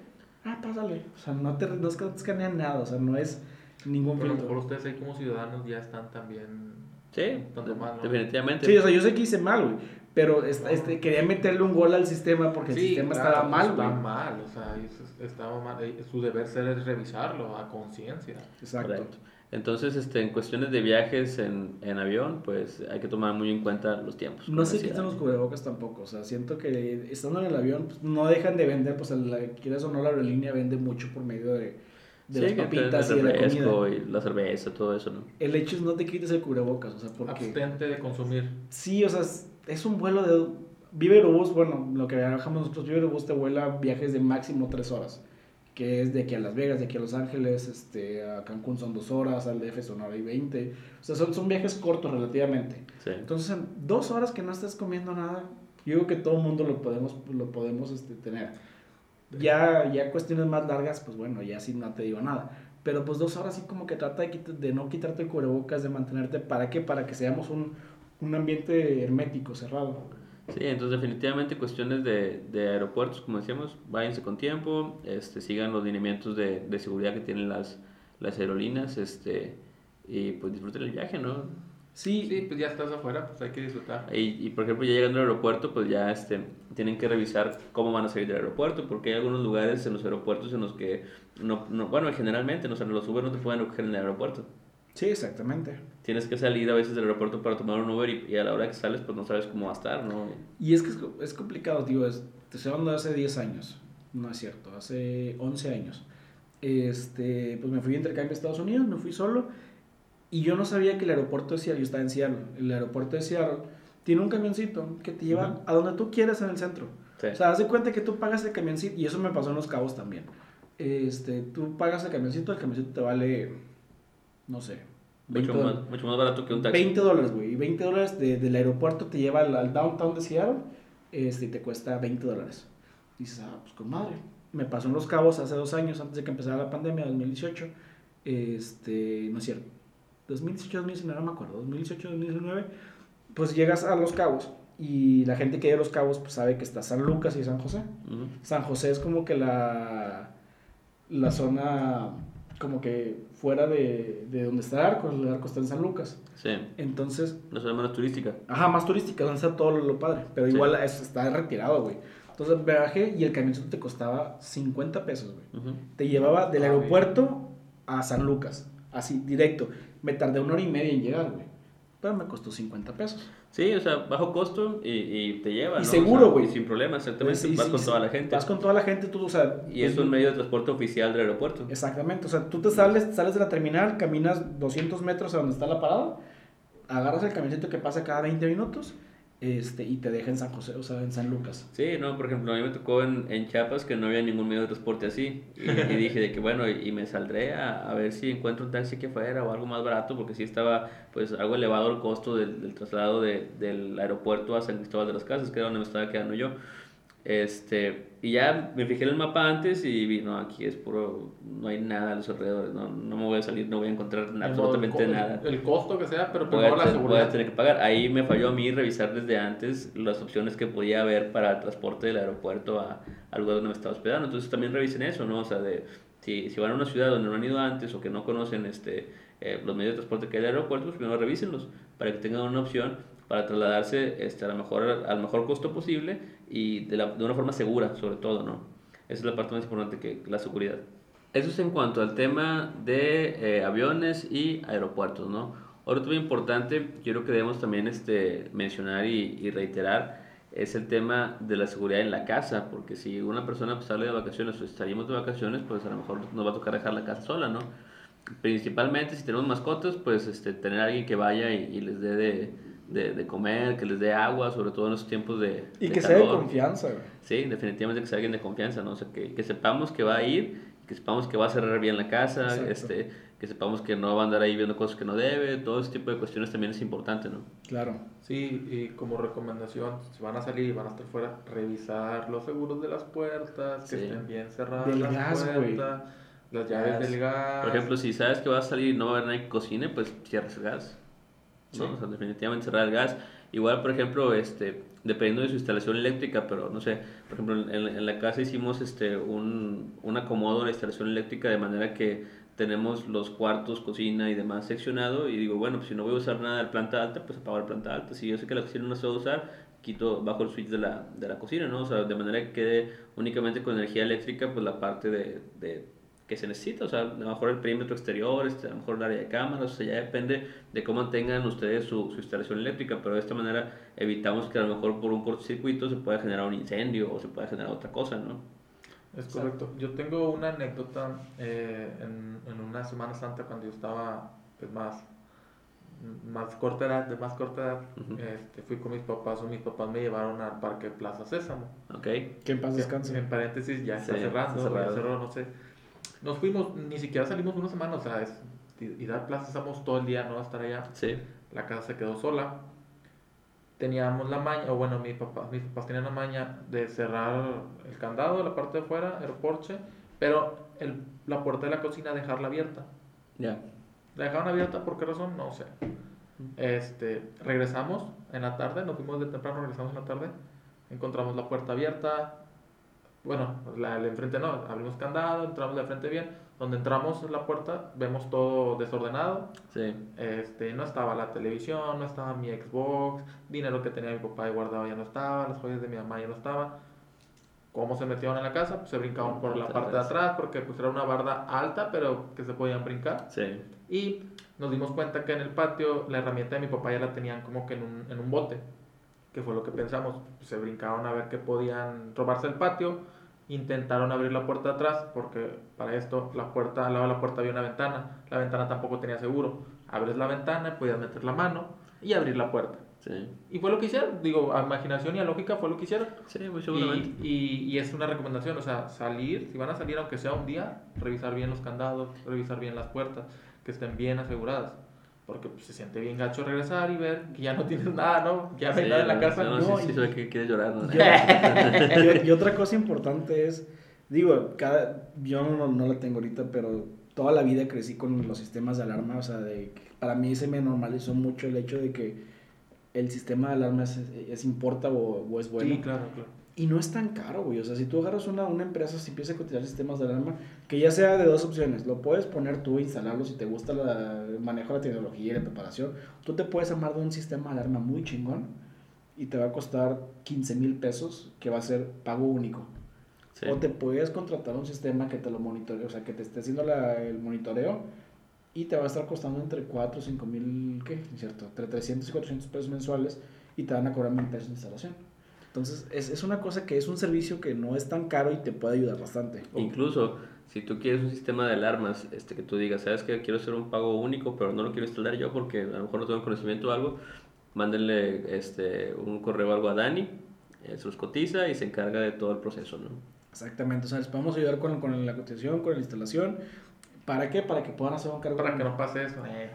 ah, pásale. O sea, no te, no te escanean nada, o sea, no es ningún Pero a lo filtro. mejor ustedes ahí como ciudadanos ya están también... Sí, Tanto mal, ¿no? definitivamente. Sí, o sea, yo sé que hice mal, güey. Pero este, este, quería meterle un gol al sistema porque el sistema claro, estaba mal, güey. mal, o sea, es- estaba mal. Eh, Su deber ser es revisarlo a conciencia. Exacto. Correcto. Entonces, este, en cuestiones de viajes en, en avión, pues hay que tomar muy en cuenta los tiempos. No se quitan los cubrebocas tampoco. O sea, siento que estando en el avión, pues, no dejan de vender. Pues, la, quieras o no, la aerolínea vende mucho por medio de, de Sí, las papitas y el de la comida. y la cerveza, todo eso, ¿no? El hecho es no te quites el cubrebocas. O sea, porque. Abstente de consumir. Sí, o sea, es, es un vuelo de. Vive Aerobús, bueno, lo que viajamos nosotros, Vive Aerobús te vuela viajes de máximo tres horas. Que es de aquí a Las Vegas, de aquí a Los Ángeles, este, a Cancún son dos horas, al DF son hora y veinte. O sea, son, son viajes cortos relativamente. Sí. Entonces, en dos horas que no estés comiendo nada, yo digo que todo el mundo lo podemos, lo podemos este, tener. Ya, ya cuestiones más largas, pues bueno, ya sí no te digo nada. Pero pues dos horas sí como que trata de, quita- de no quitarte el cubrebocas, de mantenerte, ¿para qué? Para que seamos un, un ambiente hermético, cerrado. Sí, entonces definitivamente cuestiones de, de aeropuertos, como decíamos, váyanse con tiempo, este, sigan los lineamientos de, de seguridad que tienen las, las aerolíneas, este, y pues disfruten el viaje, ¿no? Sí, Sí, pues ya estás afuera, pues hay que disfrutar. Y, y, por ejemplo, ya llegando al aeropuerto, pues ya este, tienen que revisar cómo van a salir del aeropuerto, porque hay algunos lugares en los aeropuertos en los que, no, no bueno, generalmente, no, o sea, los Uber no te pueden recoger en el aeropuerto. Sí, exactamente. Tienes que salir a veces del aeropuerto para tomar un Uber y, y a la hora que sales pues no sabes cómo va a estar, ¿no? Y es que es, es complicado, digo, es, te estoy hablando de hace 10 años, no es cierto, hace 11 años. Este, pues me fui de intercambio a Estados Unidos, me fui solo y yo no sabía que el aeropuerto de Seattle, yo estaba en Seattle, el aeropuerto de Seattle tiene un camioncito que te lleva a donde tú quieras en el centro. Sí. O sea, haz de cuenta que tú pagas el camioncito, y eso me pasó en Los Cabos también. Este, tú pagas el camioncito, el camioncito te vale, no sé, 20 mucho, más, mucho más barato que un taxi. 20 dólares, güey. Y 20 dólares de- del aeropuerto te lleva al, al downtown de Seattle este, y te cuesta 20 dólares. Dices, ah, pues con madre. Me pasó en Los Cabos hace dos años, antes de que empezara la pandemia, 2018. Este, no es cierto. 2018, 2019, no me acuerdo. 2018, 2019. Pues llegas a Los Cabos y la gente que llega a Los Cabos pues sabe que está San Lucas y San José. San José es como que la, la zona como que fuera de, de donde está el arco, el arco está en San Lucas. Sí, Entonces, no zona menos turística. ajá, más turística, donde está todo lo, lo padre, pero Sí. igual es- está retirado, güey. Entonces me bajé y el camioncito te costaba 50 pesos, güey. Te llevaba del Ah, aeropuerto a San Lucas, así, directo. Me tardé una hora y media en llegar, güey. Pero me costó 50 pesos. Sí, o sea, bajo costo y, y te lleva, Y ¿no? seguro, O sea, güey. y sin problema, exactamente. Vas con toda la gente. Vas con toda la gente, tú, o sea... Y es pues, un medio de transporte oficial del aeropuerto. Exactamente, o sea, tú te sales, sales de la terminal, caminas 200 metros a donde está la parada, agarras el camioncito que pasa cada 20 minutos este, y te deja en San José, o sea, en San Lucas. Sí, no, por ejemplo, a mí me tocó en, en Chiapas que no había ningún medio de transporte así. Y, dije de que, bueno, y, y me saldré a, a ver si encuentro un taxi que fuera o algo más barato, porque sí estaba, pues, algo elevado el costo del, del traslado de- del aeropuerto a San Cristóbal de las Casas, que era donde me estaba quedando yo. Este, y ya me fijé en el mapa antes y vi, no, aquí es puro, no hay nada a los alrededores, no, no me voy a salir, no voy a encontrar absolutamente el, co- nada El costo que sea, pero voy primero la voy a seguridad. tener que pagar. Ahí me falló a mí revisar desde antes las opciones que podía haber para el transporte del aeropuerto a, al lugar donde me estaba hospedando. Entonces también revisen eso, ¿no? O sea, de, si, si van a una ciudad donde no han ido antes o que no conocen este, eh, los medios de transporte que hay del aeropuerto, pues primero revísenlos para que tengan una opción para trasladarse este, a lo mejor, al mejor costo posible y de, la- de una forma segura, sobre todo, ¿no? Esa es la parte más importante que la seguridad. Eso es en cuanto al tema de eh, aviones y aeropuertos, ¿no? Otro tema importante, quiero que debemos también este, mencionar y, y reiterar, es el tema de la seguridad en la casa, porque si una persona pues, sale de vacaciones o estaríamos de vacaciones, pues a lo mejor nos va a tocar dejar la casa sola, ¿no? Principalmente si tenemos mascotas, pues este, tener a alguien que vaya y, y les dé de, de, de comer, que les dé agua, sobre todo en los tiempos de, Y de que sea de confianza, güey. Sí, definitivamente que sea alguien de confianza, ¿no? O sea, que, que sepamos que va a ir, que sepamos que va a cerrar bien la casa, Exacto. este, que sepamos que no va a andar ahí viendo cosas que no debe, todo ese tipo de cuestiones también es importante, ¿no? Claro. Sí, y como recomendación, si van a salir y van a estar fuera, revisar los seguros de las puertas, que Sí. estén bien cerradas Del las gas, güey. puertas, las llaves Gas. del gas. Por ejemplo, si sabes que vas a salir y no va a haber nadie que cocine, pues cierres el gas. ¿No? Sí. O sea, definitivamente cerrar el gas. Igual, por ejemplo, este, dependiendo de su instalación eléctrica, pero no sé, por ejemplo, en, en la casa hicimos este, un, un acomodo de la instalación eléctrica de manera que tenemos los cuartos, cocina y demás seccionado y digo, bueno, pues si no voy a usar nada de la planta alta, pues apago la planta alta. Si yo sé que la cocina no se va a usar, quito, bajo el switch de la, de la cocina, ¿no? O sea, de manera que quede únicamente con energía eléctrica, pues la parte de, de que se necesita, o sea, a lo mejor el perímetro exterior, este, a lo mejor el área de cámaras, o sea, ya depende de cómo tengan ustedes su, su instalación eléctrica, pero de esta manera evitamos que a lo mejor por un cortocircuito se pueda generar un incendio o se pueda generar otra cosa, ¿no? Es correcto. Yo tengo una anécdota eh, en, en una Semana Santa cuando yo estaba pues, más, más corta edad, de más corta edad. Ujú. este, fui con mis papás o mis papás me llevaron al Parque Plaza Sésamo. ¿Ok? Que en paz descanse. En paréntesis ya está Sí, cerrando, está cerrado. ya cerró, no sé. Nos fuimos, ni siquiera salimos una semana, o sea, es, ir al Plaza Sésamo todo el día, no estar allá. Sí. La casa se quedó sola. Teníamos la maña, o bueno, mi papá, mis papás tenían la maña de cerrar el candado la parte de afuera, el porche, pero el, la puerta de la cocina dejarla abierta. Ya. La dejaron abierta, ¿por qué razón? No sé. Este, regresamos en la tarde, nos fuimos de temprano, regresamos en la tarde, encontramos la puerta abierta, bueno, la de enfrente no, abrimos candado, entramos de frente bien, donde entramos en la puerta vemos todo desordenado, Sí. este, no estaba la televisión, no estaba mi Xbox, dinero que tenía mi papá ahí guardado ya no estaba, las joyas de mi mamá ya no estaban. ¿Cómo se metieron en la casa? Pues se brincaban por la parte de atrás porque pues era una barda alta pero que se podían brincar. Sí. Y nos dimos cuenta que en el patio la herramienta de mi papá ya la tenían como que en un, en un bote, que fue lo que pensamos. Se brincaron a ver que podían robarse el patio, intentaron abrir la puerta de atrás, porque para esto la puerta, al lado de la puerta había una ventana, la ventana tampoco tenía seguro. Abres la ventana, podías meter la mano y abrir la puerta. Sí, Y fue lo que hicieron, digo, a imaginación y a lógica fue lo que hicieron. sí, muy seguramente. Y, y, y es una recomendación, o sea, salir, si van a salir aunque sea un día, revisar bien los candados, revisar bien las puertas, que estén bien aseguradas. Porque pues, se siente bien gacho regresar y ver que ya no tienes [LAUGHS] nada, ¿no? Que ya no hay Sí, nada en la no, casa. No, no, sí, sí, y- ve que quieres llorar, ¿no? [LAUGHS] y, y otra cosa importante es, digo, cada, yo no, no la tengo ahorita, pero toda la vida crecí con los sistemas de alarma, o sea, de, que para mí se me normalizó mucho el hecho de que el sistema de alarma es, es importa o, o es bueno. Sí, claro, claro. Y no es tan caro, güey. O sea, si tú agarras una, una empresa, si empieza a cotizar sistemas de alarma, que ya sea de dos opciones, lo puedes poner tú, instalarlo si te gusta la- el manejo de la tecnología y la preparación. Tú te puedes armar de un sistema de alarma muy chingón y te va a costar 15 mil pesos, que va a ser pago único. Sí. O te puedes contratar un sistema que te lo monitoree, o sea, que te esté haciendo la- el monitoreo y te va a estar costando entre 4 o 5 mil, ¿qué? ¿Cierto? Entre 300 y 400 pesos mensuales y te van a cobrar mil pesos de instalación. Entonces, es, es una cosa que es un servicio que no es tan caro y te puede ayudar bastante. Incluso, si tú quieres un sistema de alarmas, este, que tú digas, sabes que quiero hacer un pago único, pero no lo quiero instalar yo porque a lo mejor no tengo conocimiento o algo, mándenle este, un correo o algo a Dani, él se los cotiza y se encarga de todo el proceso, ¿no? Exactamente, o sea, les podemos ayudar con, con la cotización, con la instalación. ¿Para qué? Para que puedan hacer un cargo. Para que no pase eso. eh,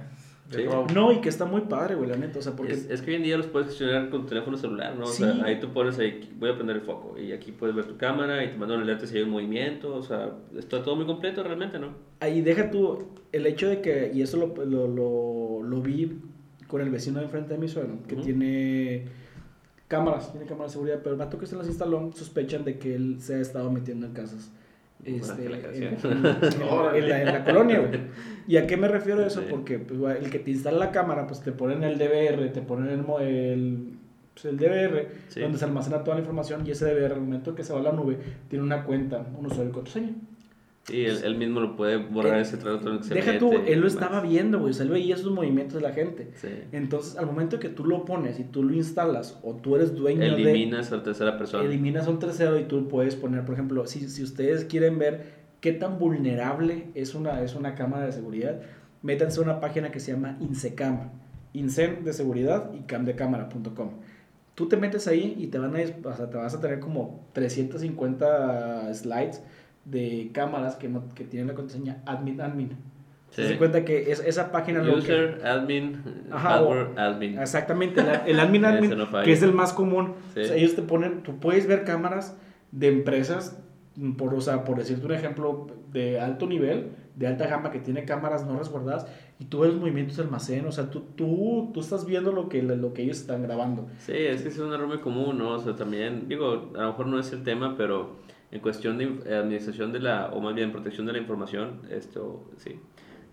Sí. No, y que está muy padre, güey, la neta, o sea, porque... Es, es que hoy en día los puedes gestionar con tu teléfono celular, ¿no? O Sí. sea, ahí tú pones ahí, voy a prender el foco y aquí puedes ver tu cámara y te mandan un alerta si hay un movimiento, o sea, está todo muy completo realmente, ¿no? Ahí deja tú el hecho de que, y eso lo, lo, lo, lo vi con el vecino de enfrente de mi suegro, que tiene cámaras, tiene cámaras de seguridad, pero el vato que se las instaló sospechan de que él se ha estado metiendo en casas. Este, la en, canción. en- en- en la, en la colonia, güey. ¿Y a qué me refiero a eso? Porque pues, el que te instala la cámara, pues te ponen el DVR, te ponen el, el, pues, el DVR, Sí. donde se almacena toda la información, y ese DVR, al momento que se va a la nube, tiene una cuenta, un usuario y contraseña. Sí, él, él mismo lo puede borrar Eh, ese trato que se Deja tú, él lo estaba viendo, güey. O sea, él veía esos movimientos de la gente. Sí. Entonces, al momento que tú lo pones y tú lo instalas, o tú eres dueño Eliminas a la tercera persona. de. Eliminas a un tercero y tú puedes poner, por ejemplo, si, si ustedes quieren ver qué tan vulnerable es una, es una cámara de seguridad, métanse a una página que se llama Insecam. Incen de seguridad y camdecámara.com. Tú te metes ahí y te, van a, o sea, te vas a tener como 350 slides de cámaras que, no, que tienen la contraseña admin admin. Sí. Se cuenta que es, esa página lo que- User, admin, Ajá, hardware, o- admin. Exactamente, el, el admin [LAUGHS] admin, no que es el más común. Sí. O sea, ellos te ponen, tú puedes ver cámaras de empresas, mm, por, o sea, por decirte un ejemplo, de alto nivel, de alta gama, que tiene cámaras no resguardadas, y tú ves los movimientos del almacén, o sea, tú, tú, tú estás viendo lo que, lo que ellos están grabando. Sí, es que es un error muy común, ¿no? O sea, también, digo, a lo mejor no es el tema, pero en cuestión de inf- administración de la, o más bien protección de la información, esto, sí,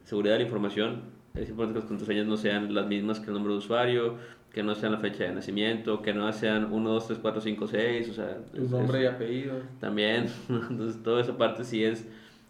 seguridad de la información, es importante que las contraseñas no sean las mismas que el nombre de usuario, que no sean la fecha de nacimiento, que no sean 1, 2, 3, 4, 5, 6, o sea... Tu nombre y apellido. también, [LAUGHS] entonces toda esa parte sí es,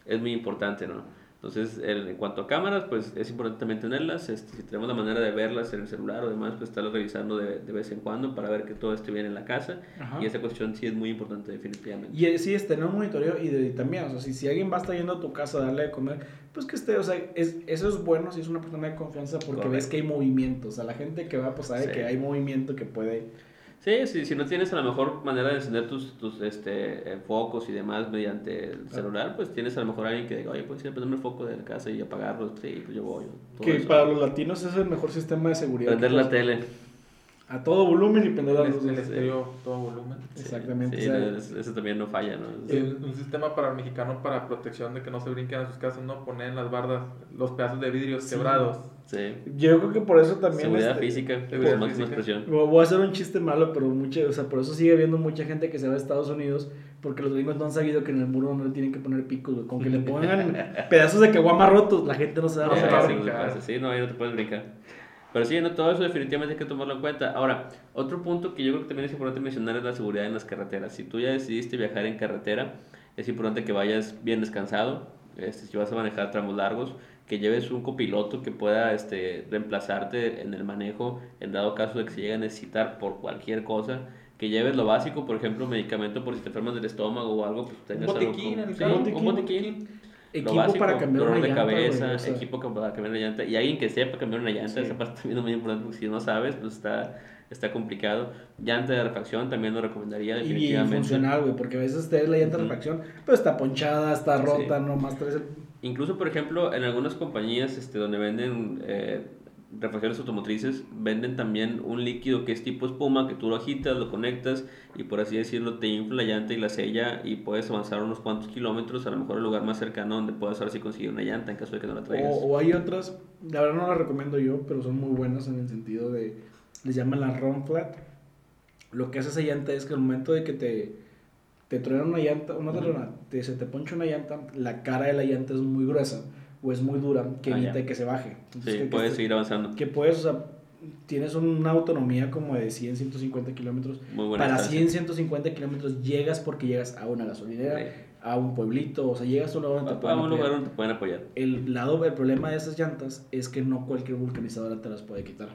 es muy importante, ¿no? Entonces, en cuanto a cámaras, pues es importante también tenerlas, este, si tenemos la manera de verlas en el celular o demás, pues estarlas revisando de, de vez en cuando para ver que todo esté bien en la casa, Ajá. y esa cuestión sí es muy importante definitivamente. Y eh, sí, es tener un monitoreo y, de- y también, o sea, si, si alguien va a estar yendo a tu casa a darle de comer, pues que esté, o sea, es, eso es bueno si es una persona de confianza porque ves que hay movimiento, o sea, la gente que va, pues sabe Sí. que hay movimiento que puede... Sí, sí, si no tienes a la mejor manera de encender tus, tus este, eh, focos y demás mediante el celular, pues tienes a lo mejor alguien que diga, oye, pues ir a prenderme el foco de la casa y apagarlo, sí, pues yo voy. todo Que eso. para los latinos es el mejor sistema de seguridad. Prender la tele. A todo volumen y prender las El, el luces. estéreo, todo volumen. Sí, Exactamente, Sí, o sea, eso también no falla, ¿no? Y un, un sistema para el mexicano para protección de que no se brinquen a sus casas, no poner en las bardas los pedazos de vidrios Sí. quebrados. Sí. Yo creo que por eso también... Seguridad este, física, seguridad por máxima física. expresión. Voy a hacer un chiste malo, pero mucha, o sea, por eso sigue habiendo mucha gente que se va a Estados Unidos porque los gringos no han sabido que en el muro no le tienen que poner picos, güey. Con que le [LAUGHS] pongan pedazos de caguama rotos, la gente no se va a No no. Sí, no, ahí no te puedes brincar. Pero sí, no, todo eso definitivamente hay que tomarlo en cuenta. Ahora, otro punto que yo creo que también es importante mencionar es la seguridad en las carreteras. Si tú ya decidiste viajar en carretera, es importante que vayas bien descansado. Este, si vas a manejar tramos largos, que lleves un copiloto que pueda este, reemplazarte en el manejo en dado caso de que se llegue a necesitar por cualquier cosa. Que lleves lo básico, por ejemplo, medicamento por si te enfermas del estómago o algo, pues Un tengas algo botiquín, el sí, un botiquín, botiquín. Equipo básico, para cambiar dolor una de llanta, güey, cabeza, o sea. equipo para cambiar una llanta. Y alguien que sepa cambiar una llanta, Sí. esa parte también es muy importante porque si no sabes, pues está, está complicado. Llanta de refacción también lo recomendaría Y definitivamente. funcional, güey, porque a veces te ves la llanta de Ujú. refacción, pero está ponchada, está Sí. rota, nomás traes el... Incluso, por ejemplo, en algunas compañías este, donde venden eh, refacciones automotrices, venden también un líquido que es tipo espuma, que tú lo agitas, lo conectas y por así decirlo te infla la llanta y la sella y puedes avanzar unos cuantos kilómetros, a lo mejor el lugar más cercano donde puedas ahora sí conseguir una llanta en caso de que no la traigas. O, o hay otras, la verdad no las recomiendo yo, pero son muy buenas en el sentido de, les llaman la run flat. Lo que hace esa llanta es que al momento de que te, te truena una llanta, una te, se te poncha una llanta, la cara de la llanta es muy gruesa o es muy dura, que Ah, evita ya. que se baje. Entonces, Sí, que- que puedes esté- seguir avanzando. Que puedes, o sea, tienes una autonomía como de 100, 150 kilómetros. Muy buena Para estancia. 100, 150 kilómetros llegas porque llegas a una gasolinera, Sí. a un pueblito, o sea, llegas a un lugar donde te A pueden un apoyar. lugar donde te pueden apoyar. El lado, el problema de esas llantas es que no cualquier vulcanizadora te las puede quitar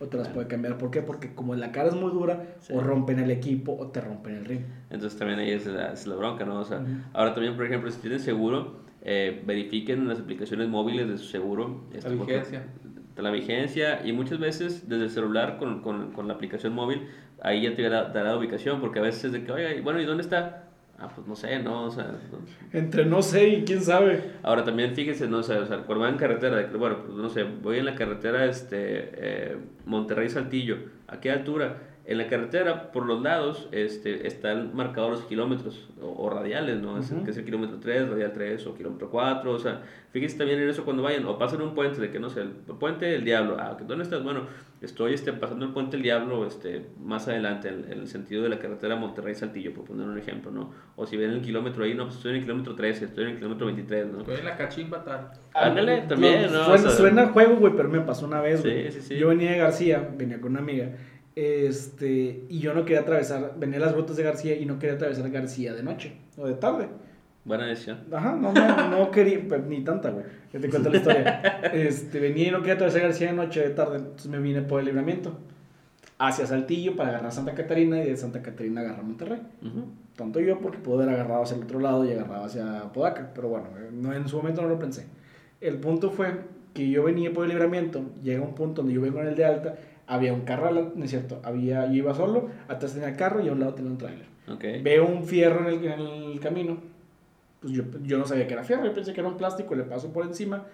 o te las Ah. puede cambiar. ¿Por qué? Porque como la cara es muy dura, Sí. o rompen el equipo o te rompen el ring. Entonces también ahí es la, es la bronca, ¿no? O sea, Ujú. ahora también, por ejemplo, si tienen seguro, eh, verifiquen las aplicaciones móviles de su seguro. La este, porque- vigencia. la vigencia y muchas veces desde el celular con, con, con la aplicación móvil, ahí ya te dará, la ubicación, porque a veces es de que, oye, bueno, ¿y dónde está? Ah, pues no sé, ¿no? O sea, no. Entre no sé y quién sabe. Ahora también fíjense, no sé, o sea, cuando van en carretera, bueno, pues no sé, voy en la carretera este, eh, Monterrey-Saltillo, ¿a qué altura? En la carretera, por los lados, este, están marcados los kilómetros o, o radiales, ¿no? Es- Ujú. Que es el kilómetro 3, radial 3 o kilómetro 4, o sea, fíjense también en eso cuando vayan, o pasan un puente de que, no sé, el puente del diablo, ah, ¿dónde estás? Bueno, estoy este, pasando el puente del diablo este, más adelante, en, en el sentido de la carretera Monterrey-Saltillo, por poner un ejemplo, ¿no? O si ven el kilómetro ahí, no, pues estoy en el kilómetro 13, estoy en el kilómetro 23, ¿no? Estoy en la cachimba tal. Ándale, también, ¿no? Suena, O sea, suena a juego, güey, pero me pasó una vez, Sí, güey. sí, sí. Yo venía de García, venía con una amiga, este, y yo no quería atravesar, venía las rutas de García y no quería atravesar García de noche o de tarde. Buena decisión. Ajá, no, no, no [LAUGHS] quería, pues, ni tanta, güey. Que te cuento la historia. Este, venía y no quería atravesar García de noche, de tarde, entonces me vine por el libramiento. Hacia Saltillo para agarrar Santa Catarina y de Santa Catarina agarrar Monterrey. Ujú. Tanto yo porque pude haber agarrado hacia el otro lado y agarrado hacia Podaca, pero bueno, eh, no, en su momento no lo pensé. El punto fue que yo venía por el libramiento, llega un punto donde yo vengo en el de alta, había un carro, no es cierto, había, yo iba solo, atrás tenía el carro y a un lado tenía un tráiler. Ok. Veo un fierro en el, en el camino. Pues yo, yo no sabía que era fierro, yo pensé que era un plástico, le paso por encima,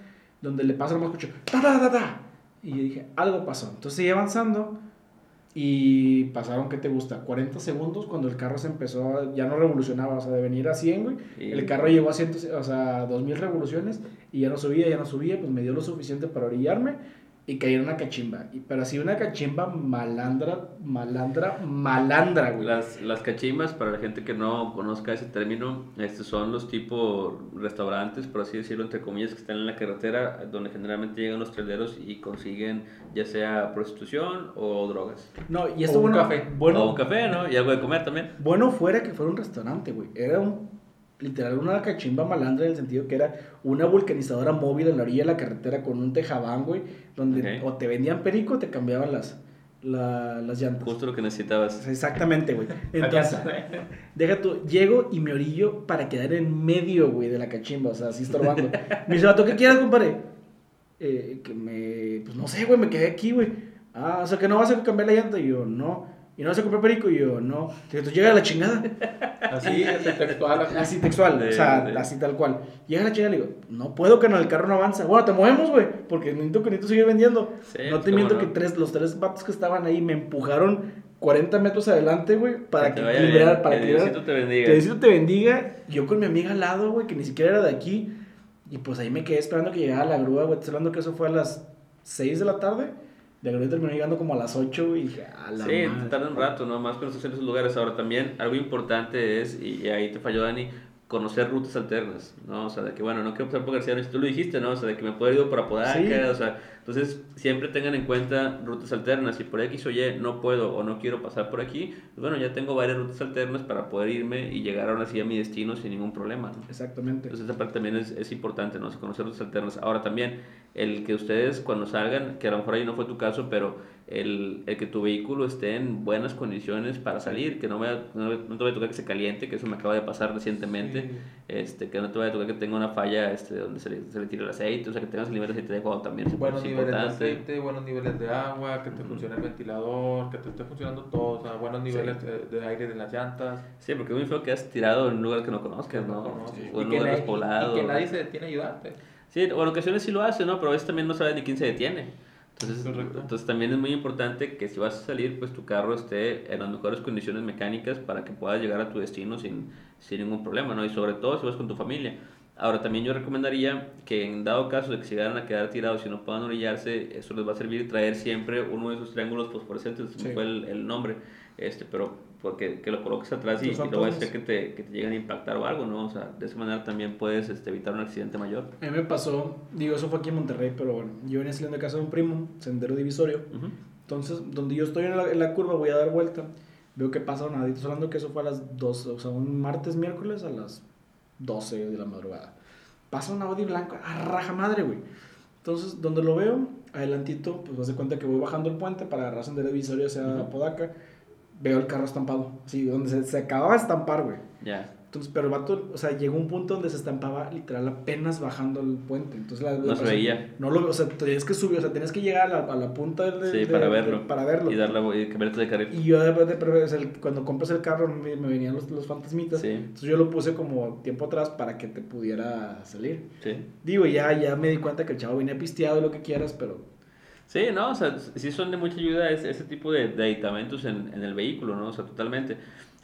donde le paso nomás escucho ta ta ta ta. Y yo dije, algo pasó. Entonces seguí avanzando y pasaron, ¿qué te gusta? 40 segundos cuando el carro se empezó, a- ya no revolucionaba, o sea, de venir a 100, güey. El carro llegó a 100, o sea, 2000 revoluciones y ya no subía, ya no subía, pues me dio lo suficiente para orillarme y caí en una cachimba. Y, pero así una cachimba malandra, malandra, malandra, güey. Las, las cachimbas, para la gente que no conozca ese término, estos son los tipos restaurantes, por así decirlo, entre comillas, que están en la carretera, donde generalmente llegan los traileros y consiguen ya sea prostitución o drogas. No, y esto O un bueno, café. bueno, o un café, ¿no? Y algo de comer también. bueno fuera que fuera un restaurante, güey. Era un literal una cachimba malandra en el sentido que era una vulcanizadora móvil en la orilla de la carretera con un tejabán, güey, donde o te vendían perico o te cambiaban las la- las llantas. Justo lo que necesitabas. Exactamente, güey. [LAUGHS] Entonces, deja tú, llego y me orillo para quedar en medio, güey, de la cachimba, o sea, así estorbando. Me dice, vato, ¿qué quieres, compadre? Eh, que me, pues no sé, güey, me quedé aquí, güey. Ah, o sea, que no vas a cambiar la llanta. Y yo, no. Y no vas a comprar perico. Y yo, no. Tú llega a la chingada. Así, así textual. Así. Así textual, De- o sea, de- así tal cual. Llega la chingada y le digo, no puedo, que no, el carro no avanza. Bueno, te movemos, güey, porque necesito que necesito seguir vendiendo. Sí, no te miento no. que tres, los tres vatos que estaban ahí me empujaron 40 metros adelante, güey, para que, vaya equilibrar, bien, para que. Diosito te bendiga. Que Diosito te bendiga. Yo con mi amiga al lado, güey, que ni siquiera era de aquí. Y pues ahí me quedé esperando que llegara la grúa, güey. Estoy hablando que eso fue a las 6 de la tarde. La grúa terminó llegando como a las 8, güey. Y dije, a la Sí, madre. tarda un rato, ¿no? Más cuando estás en esos lugares. Ahora también, algo importante es, y ahí te falló Dani, conocer rutas alternas, ¿no? O sea, de que, bueno, no quiero pasar por García Noche, tú lo dijiste, ¿no? O sea, de que me puedo ir por Apodaca, Sí. o sea, Entonces, siempre tengan en cuenta rutas alternas. Si por X o Y no puedo o no quiero pasar por aquí, pues bueno, ya tengo varias rutas alternas para poder irme y llegar ahora sí a mi destino sin ningún problema. ¿no? Exactamente. Entonces, esa parte también es, es importante, ¿no? Conocer rutas alternas. Ahora, también, el que ustedes cuando salgan, que a lo mejor ahí no fue tu caso, pero el, el que tu vehículo esté en buenas condiciones para salir, que no, vaya, no, no te vaya a tocar que se caliente, que eso me acaba de pasar recientemente, Sí. este, que no te vaya a tocar que tenga una falla este, donde se le, se le tire el aceite, o sea, que tengas el nivel de aceite adecuado también. es Buenos niveles de importante. aceite, buenos niveles de agua, que te funcione el ventilador, que te esté funcionando todo, o sea, buenos niveles de, de aire de las llantas. Sí, porque es muy feo que has tirado en un lugar que no conozcas, que no ¿no? conoces. O en Y un lugar despoblado. Y que nadie se detiene a ayudarte. Sí, bueno, en ocasiones sí lo hace, ¿no? Pero a veces también no sabes ni quién se detiene. Entonces, Correcto. entonces también es muy importante que si vas a salir, pues tu carro esté en las mejores condiciones mecánicas para que puedas llegar a tu destino sin, sin ningún problema, ¿no? Y sobre todo si vas con tu familia. Ahora, también yo recomendaría que en dado caso de que se llegaran a quedar tirados y no puedan orillarse, eso les va a servir traer siempre uno de esos triángulos fosforescentes, Sí. fue el, el nombre, este, pero porque que lo coloques atrás y, y no va a ser fantasmas. que te, que te lleguen a impactar o algo, ¿no? O sea, de esa manera también puedes este, evitar un accidente mayor. A mí me pasó, digo, eso fue aquí en Monterrey, pero bueno, yo venía saliendo de casa de un primo, sendero divisorio. Ujú. Entonces, donde yo estoy en la, en la curva, voy a dar vuelta. Veo que pasa una Estoy hablando que eso fue a las 12, o sea, un martes, miércoles a las 12 de la madrugada. Pasa un Audi blanco a raja madre, güey. Entonces, donde lo veo, adelantito, pues vas de cuenta que voy bajando el puente para agarrar sendero divisorio hacia Ujú. Podaca. Veo el carro estampado, así, donde se, se acababa de estampar, güey. Ya. Entonces, pero el vato, o sea, llegó un punto donde se estampaba literal apenas bajando el puente. Entonces, la, la No se persona- veía. No lo, o sea, tenías que subir, o sea, tenías que llegar a la, a la punta del. Sí, de- para de- verlo. para verlo. Y dar la y cambiarte de carril. Y yo de repente, pero, o sea, cuando compras el carro, me, me venían los, los fantasmitas. Sí. Entonces yo lo puse como tiempo atrás para que te pudiera salir. Sí. Digo, ya, ya me di cuenta que el chavo venía pisteado y lo que quieras, pero. Sí, no, o sea, sí son de mucha ayuda ese, ese tipo de, de aditamentos en, en el vehículo, ¿no? O sea, totalmente.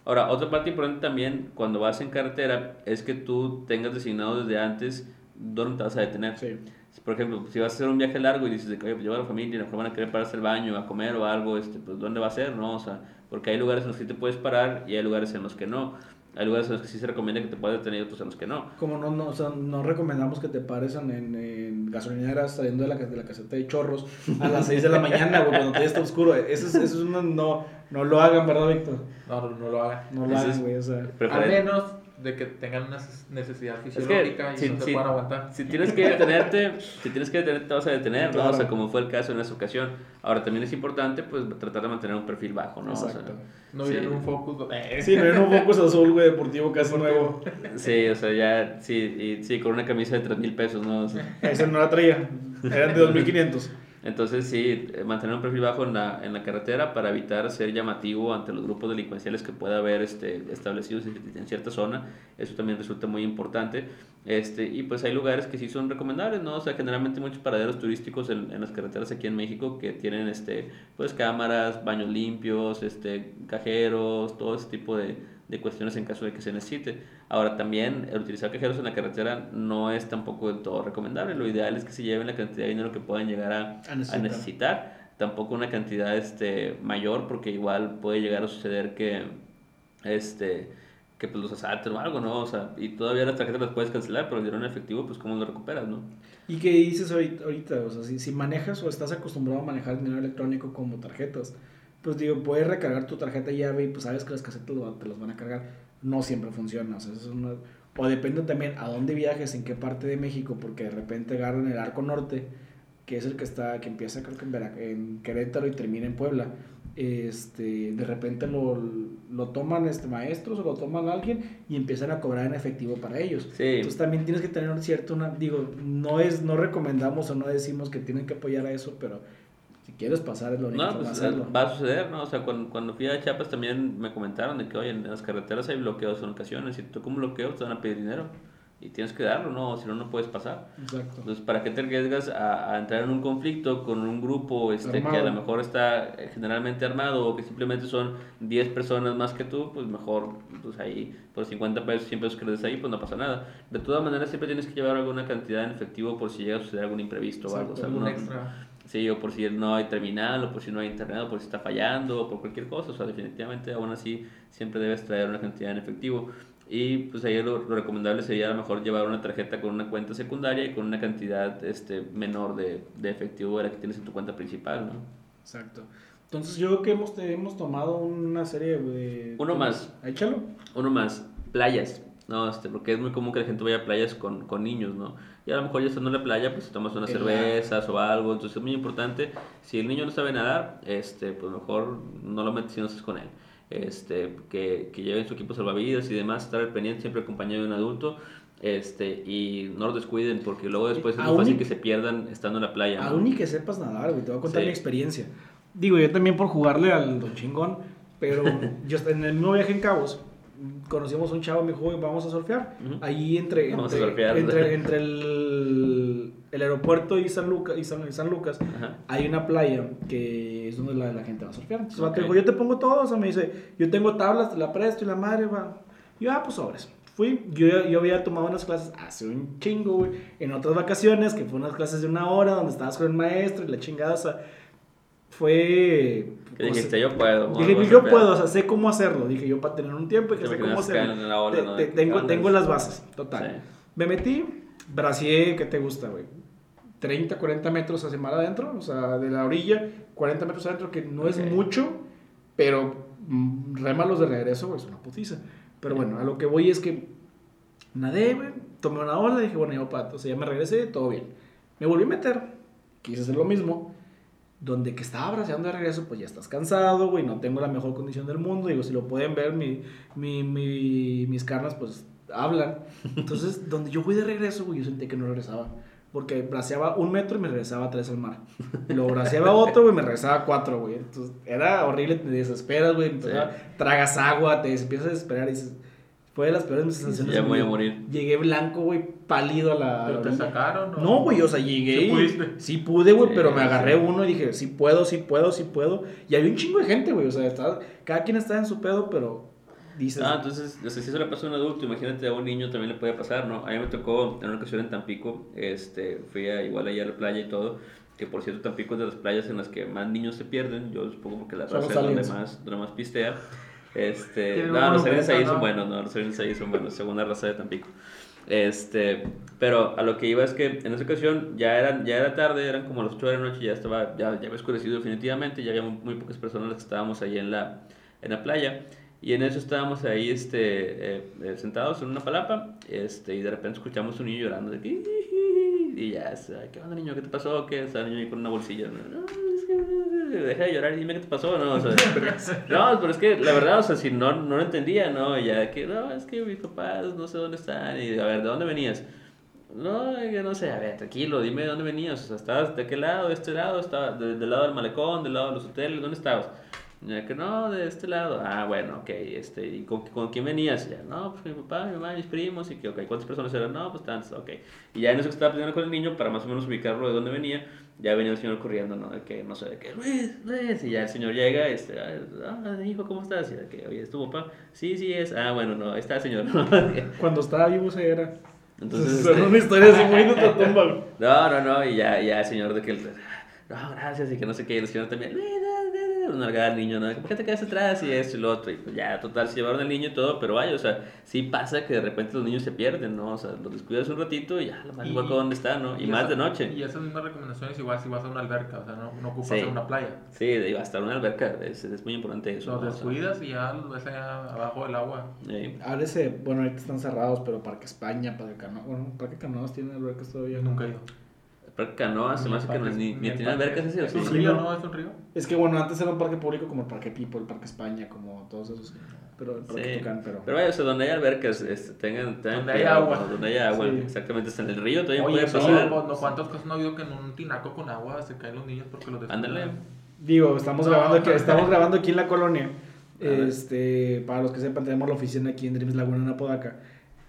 Ahora, otra parte importante también cuando vas en carretera es que tú tengas designado desde antes dónde te vas a detener. Sí. Por ejemplo, si vas a hacer un viaje largo y dices, oye, pues lleva a la familia y a lo mejor van a querer pararse al baño, a comer o algo, este, pues ¿dónde va a ser? ¿No? O sea, porque hay lugares en los que te puedes parar y hay lugares en los que no. Hay lugares en los que sí se recomienda que te puedas detener y otros en los que no. Como no, no, o sea, no recomendamos que te pares en, en, en gasolineras saliendo de la, de la caseta de chorros a las 6 de la mañana, güey, cuando todavía está oscuro. Eso es, eso es una, no, no lo hagan, ¿verdad, Víctor? No, no, no lo hagan. No lo hagan, güey, o sea. A Preferen- menos de que tengan una necesidad fisiológica y si- no se si- puedan aguantar. Si tienes que detenerte, si tienes que detenerte, te vas a detener, ¿no? Claro. O sea, como fue el caso en esa ocasión. Ahora, también es importante, pues, tratar de mantener un perfil bajo, ¿no? O sea, Exacto. No sí. viene un focus. Eh, Sí, no era un Focus azul, güey, deportivo casi nuevo. Sí, o sea, ya, sí, y, sí, con una camisa de 3 mil pesos, ¿no? O sea, Esa no la traía. Eran de 2500. Entonces, sí, eh, mantener un perfil bajo en la, en la carretera para evitar ser llamativo ante los grupos delincuenciales que pueda haber este, establecidos en, cierta zona. Eso también resulta muy importante. Este, y pues hay lugares que sí son recomendables, ¿no? O sea, generalmente muchos paraderos turísticos en, en las carreteras aquí en México que tienen, este, pues, cámaras, baños limpios, este, cajeros, todo ese tipo de, de cuestiones en caso de que se necesite. Ahora, también el utilizar cajeros en la carretera no es tampoco del todo recomendable. Lo ideal es que se lleven la cantidad de dinero que puedan llegar a, A a necesitar. Tampoco una cantidad este, mayor, porque igual puede llegar a suceder que, este, que pues, los asalten o algo, ¿no? O sea, y todavía las tarjetas las puedes cancelar, pero el dinero en efectivo, pues, ¿cómo lo recuperas, no? ¿Y qué dices ahorita? ahorita? O sea, si, si manejas o estás acostumbrado a manejar dinero electrónico como tarjetas, pues digo, puedes recargar tu tarjeta llave y pues sabes que las casetas te las van a cargar. No siempre funciona. O, sea, eso es una- o depende también a dónde viajes, en qué parte de México, porque de repente agarran el arco norte, que es el que está, que empieza creo que en, Vera- en Querétaro y termina en Puebla. Este, de repente lo, lo toman este maestros o lo toman alguien y empiezan a cobrar en efectivo para ellos. Sí. Entonces también tienes que tener cierto, una, digo, no es, no recomendamos o no decimos que tienen que apoyar a eso, pero si quieres pasar es lo único No, pues va a hacerlo. va a suceder, ¿no? O sea, cuando, cuando fui a Chiapas también me comentaron de que, oye, en las carreteras hay bloqueos en ocasiones. Si te toca un bloqueo, te van a pedir dinero. Y tienes que darlo, ¿no? Si no, no puedes pasar. Exacto. Entonces, ¿para qué te arriesgas a, a entrar en un conflicto con un grupo este, que a lo mejor está eh, generalmente armado o que simplemente son 10 personas más que tú? Pues mejor, pues ahí, por 50 pesos, 100 pesos que les des ahí, pues no pasa nada. De todas maneras, siempre tienes que llevar alguna cantidad en efectivo por si llega a suceder algún imprevisto o algo. O sea, un extra. Sí, o por si no hay terminal, o por si no hay internet, o por si está fallando, o por cualquier cosa. O sea, definitivamente, aún así, siempre debes traer una cantidad en efectivo. Y pues ahí lo, lo recomendable sería a lo mejor llevar una tarjeta con una cuenta secundaria y con una cantidad este, menor de, de efectivo de la que tienes en tu cuenta principal, ¿no? Exacto. Entonces yo creo que hemos, hemos tomado una serie de... Uno más. Échalo. Uno más, playas. No, este, porque es muy común que la gente vaya a playas con, con niños, ¿no? Y a lo mejor ya estando en la playa, pues tomas unas cervezas o algo. Entonces es muy importante. Si el niño no sabe nadar, este, pues mejor no lo metes si no estás con él. Este, que, que lleven su equipo salvavidas y demás, estar al pendiente, siempre acompañado de un adulto. Este, y no lo descuiden, porque luego después es muy fácil y- que se pierdan estando en la playa. ¿no? Aún ni que sepas nadar, güey. Te voy a contar Sí. mi experiencia. Digo, yo también por jugarle al Don Chingón, pero [LAUGHS] yo en el mismo viaje en Cabos conocimos a un chavo, me dijo, "Oye, vamos a surfear. Ujú. Ahí entre, Vamos a entre, surfear. entre, entre el, el aeropuerto y San, Lucas y San, y San Lucas hay una playa que es donde la, la gente va a surfear. Entonces, el vato Ok. dijo, yo te pongo todo, o sea, me dice, yo tengo tablas, te la presto y la madre va. Y yo, ah, pues sobres. Fui, yo, yo había tomado unas clases hace un chingo, güey, en otras vacaciones, que fue unas clases de una hora donde estabas con el maestro y la chingada, o sea, fue... Que pues, dijiste, yo puedo. Dije, yo puedo, o sea, sé cómo hacerlo. Dije, yo para tener un tiempo y que sé cómo hacerlo. caen en la ola, Te- ¿no? te- ¿Qué tengo, tengo las bases, total. Sí. Me metí, bracié, ¿qué te gusta, güey? 30, 40 metros hacia mar adentro, o sea, de la orilla, 40 metros adentro, que no es mucho, pero mm, rémalos de regreso, güey, es una putiza. Pero bueno, a lo que voy es que nadé, güey, tomé una ola, dije, bueno, ya, pato, o sea, ya me regresé, todo bien. Me volví a meter, quise hacer lo mismo, donde que estaba braceando de regreso, pues ya estás cansado, güey, no tengo la mejor condición del mundo, digo, si lo pueden ver, mi, mi, mi- mis carnas, pues, hablan. [LAUGHS] Entonces, donde yo fui de regreso, güey, yo sentí que no regresaba, porque braceaba un metro y me regresaba tres al mar. Lo braceaba [LAUGHS] otro, güey, me regresaba cuatro, güey. Entonces, era horrible, te desesperas, güey, tragas agua, te empiezas a desesperar y dices, fue de las peores sensaciones. Ya voy a morir. Llegué blanco, güey, pálido a la... ¿Pero te sacaron? o- No, güey, o sea, llegué ¿Sí pudiste? sí pude, güey, Sí, pero me sí. agarré uno y dije, sí puedo, sí puedo, sí puedo. Y había un chingo de gente, güey, o sea, estaba- cada quien estaba en su pedo, pero dices, Ah, entonces, o sea, si eso le pasa a un adulto, imagínate a un niño también le puede pasar, ¿no? A mí me tocó en una ocasión en Tampico, este, fui a, igual allá a la playa y todo, que por cierto Tampico es de las playas en las que más niños se pierden, yo supongo que la raza es donde más, donde más pistea. Este, no, los aliens ahí son ¿no? buenos, no, los aliens ahí son buenos, según la raza de Tampico. Este, pero a lo que iba es que en esa ocasión ya, eran, ya era tarde, eran como las 8 de la noche, ya estaba, ya, ya había oscurecido definitivamente, ya había muy, muy pocas personas las que estábamos ahí en la, en la playa. Y en eso estábamos ahí este, eh, eh, sentados en una palapa este, y de repente escuchamos un niño llorando. De que, y ya, ¿qué onda niño? ¿Qué te pasó? ¿Qué? Está el niño ahí con una bolsilla. No, deja de llorar y dime qué te pasó. No, [LAUGHS] o sea, no, pero es que la verdad, o sea, si no, no lo entendía, ¿no? Y ya que, no, es que mis papás no sé dónde están. Y a ver, ¿de dónde venías? No, que no sé, a ver, tranquilo, dime de dónde venías. O sea, ¿estabas de qué lado? ¿De este lado? ¿Estaba de- del lado del malecón? ¿Del lado de los hoteles? ¿Dónde estabas? Ya que no, de este lado. Ah, bueno, ok. Este, ¿Y con, con quién venías? Ya, no, pues mi papá, mi mamá, mis primos. Y que, ok, ¿cuántas personas eran? No, pues tantas, ok. Y ya en eso que estaba platicando con el niño, para más o menos ubicarlo de dónde venía, ya venía el señor corriendo, ¿no? De que, no sé, de que, Luis, Luis. Y ya el señor llega, este, ah, hijo, ¿cómo estás? Y de que, oye, ¿es tu papá? Sí, sí es. Ah, bueno, no, está el señor. [LAUGHS] cuando estaba vivo se era. Entonces, [LAUGHS] Son este, una historia así muy de [LAUGHS] no, no, no, y ya, ya el señor de que, no, gracias, y que no sé qué, y el señor también, una largada al niño, ¿no? ¿Por qué te quedas atrás? Y esto y lo otro, y pues ya, total, se llevaron al niño y todo, pero vaya, o sea, sí pasa que de repente los niños se pierden, ¿no? O sea, los descuidas un ratito y ya, la madre Y- igual con dónde está, ¿no? Y, más esa- de noche. Y esas mismas recomendaciones igual si vas a una alberca, o sea, no, no ocupas Sí. a una playa. Sí, de hasta una alberca, es, es muy importante eso. Los ¿no? O sea, descuidas y ya los ves allá abajo del agua. eh, Háblese, bueno, ahorita están cerrados, pero Parque España, Parque Canoas, bueno, Parque Canoas tiene albercas todavía. Nunca he ido. Parque Canoa se me hace que no, ni, ni tiene albercas ese, ¿o Es sí? un río. Es un río. Es que bueno, antes era un parque público como el Parque Pipo, el Parque España, como todos esos. Pero el Parque Sí. Tucán, pero. Pero vaya, o sea, donde hay albercas, este, tengan, tengan Donde hay agua. Donde hay agua, Sí. exactamente, está en el río, todavía Oye, puede pasar. no, ¿cuántos casos no ha habido que en un tinaco con agua se caen los niños porque los? Ándale. Digo, estamos No, grabando aquí, estamos grabando aquí en la colonia. Este, para los que sepan, tenemos la oficina aquí en Dreams Laguna en Apodaca.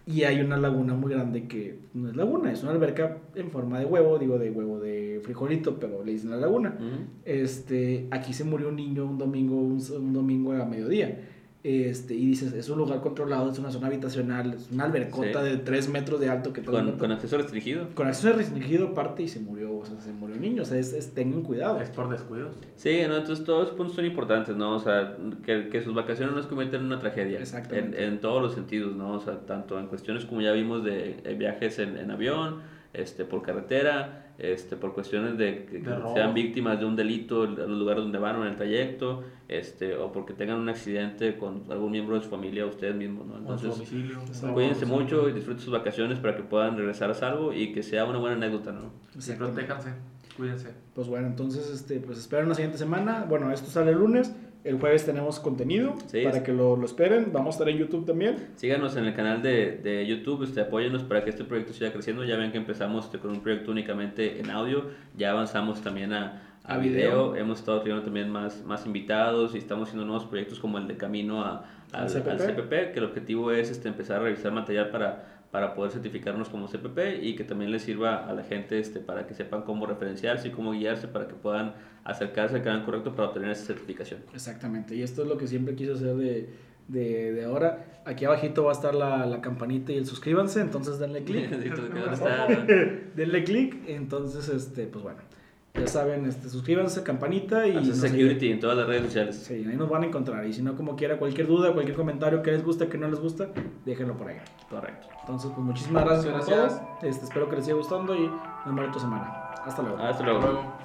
Y hay una laguna muy grande que no es laguna, es una alberca en forma de huevo, digo de huevo de frijolito, pero le dicen la laguna. Este, aquí se murió un niño un domingo, un, un domingo a mediodía. Este, y dices, es un lugar controlado, es una zona habitacional, es una albercota Sí. de 3 metros de alto que tres Con, con acceso restringido. con acceso restringido parte y se murió, o sea, se murió el niño, o sea, es, es- tengan cuidado. Es por descuidos. Sí, ¿no? entonces todos esos puntos son importantes, ¿no? O sea, que, que sus vacaciones no se conviertan en una tragedia. Exactamente. En, en todos los sentidos, ¿no? O sea, tanto en cuestiones como ya vimos de eh, viajes en, en avión, este, por carretera, este, por cuestiones de que, De sean víctimas de un delito en los lugares donde van o en el trayecto, este, o porque tengan un accidente con algún miembro de su familia o ustedes mismos, ¿no? Entonces, domicilio. Cuídense mucho y disfruten sus vacaciones para que puedan regresar a salvo y que sea una buena anécdota, ¿no? Exactamente. protéjanse. Cuídense. Pues bueno, entonces, este, pues esperen la siguiente semana. Bueno, esto sale el lunes. El jueves tenemos contenido Sí. para que lo, lo esperen. Vamos a estar en YouTube también. Síganos en el canal de, de YouTube, este, apóyennos para que este proyecto siga creciendo. Ya ven que empezamos este, con un proyecto únicamente en audio, ya avanzamos también a, a A video. video. hemos estado teniendo también más, más invitados y estamos haciendo nuevos proyectos como el de camino a- al, Al CPP. al CPP, que el objetivo es este, empezar a revisar material para, para poder certificarnos como CPP y que también les sirva a la gente este, para que sepan cómo referenciarse y cómo guiarse para que puedan acercarse al canal correcto para obtener esa certificación. Exactamente. Y esto es lo que siempre quise hacer de, de, de ahora. Aquí abajito va a estar la, la campanita y el suscríbanse. Entonces denle clic. [LAUGHS] [LAUGHS] Denle clic. Entonces, este, pues bueno. Ya saben, este, suscríbanse, campanita y... Security en todas las redes sociales. Sí, ahí nos van a encontrar. Y si no, como quiera, cualquier duda, cualquier comentario que les gusta, que no les gusta, déjenlo por ahí. Correcto. Entonces, pues muchísimas gracias, gracias. todo. Este, espero que les siga gustando y nos vemos otra semana. Hasta luego. Hasta luego. Hasta luego.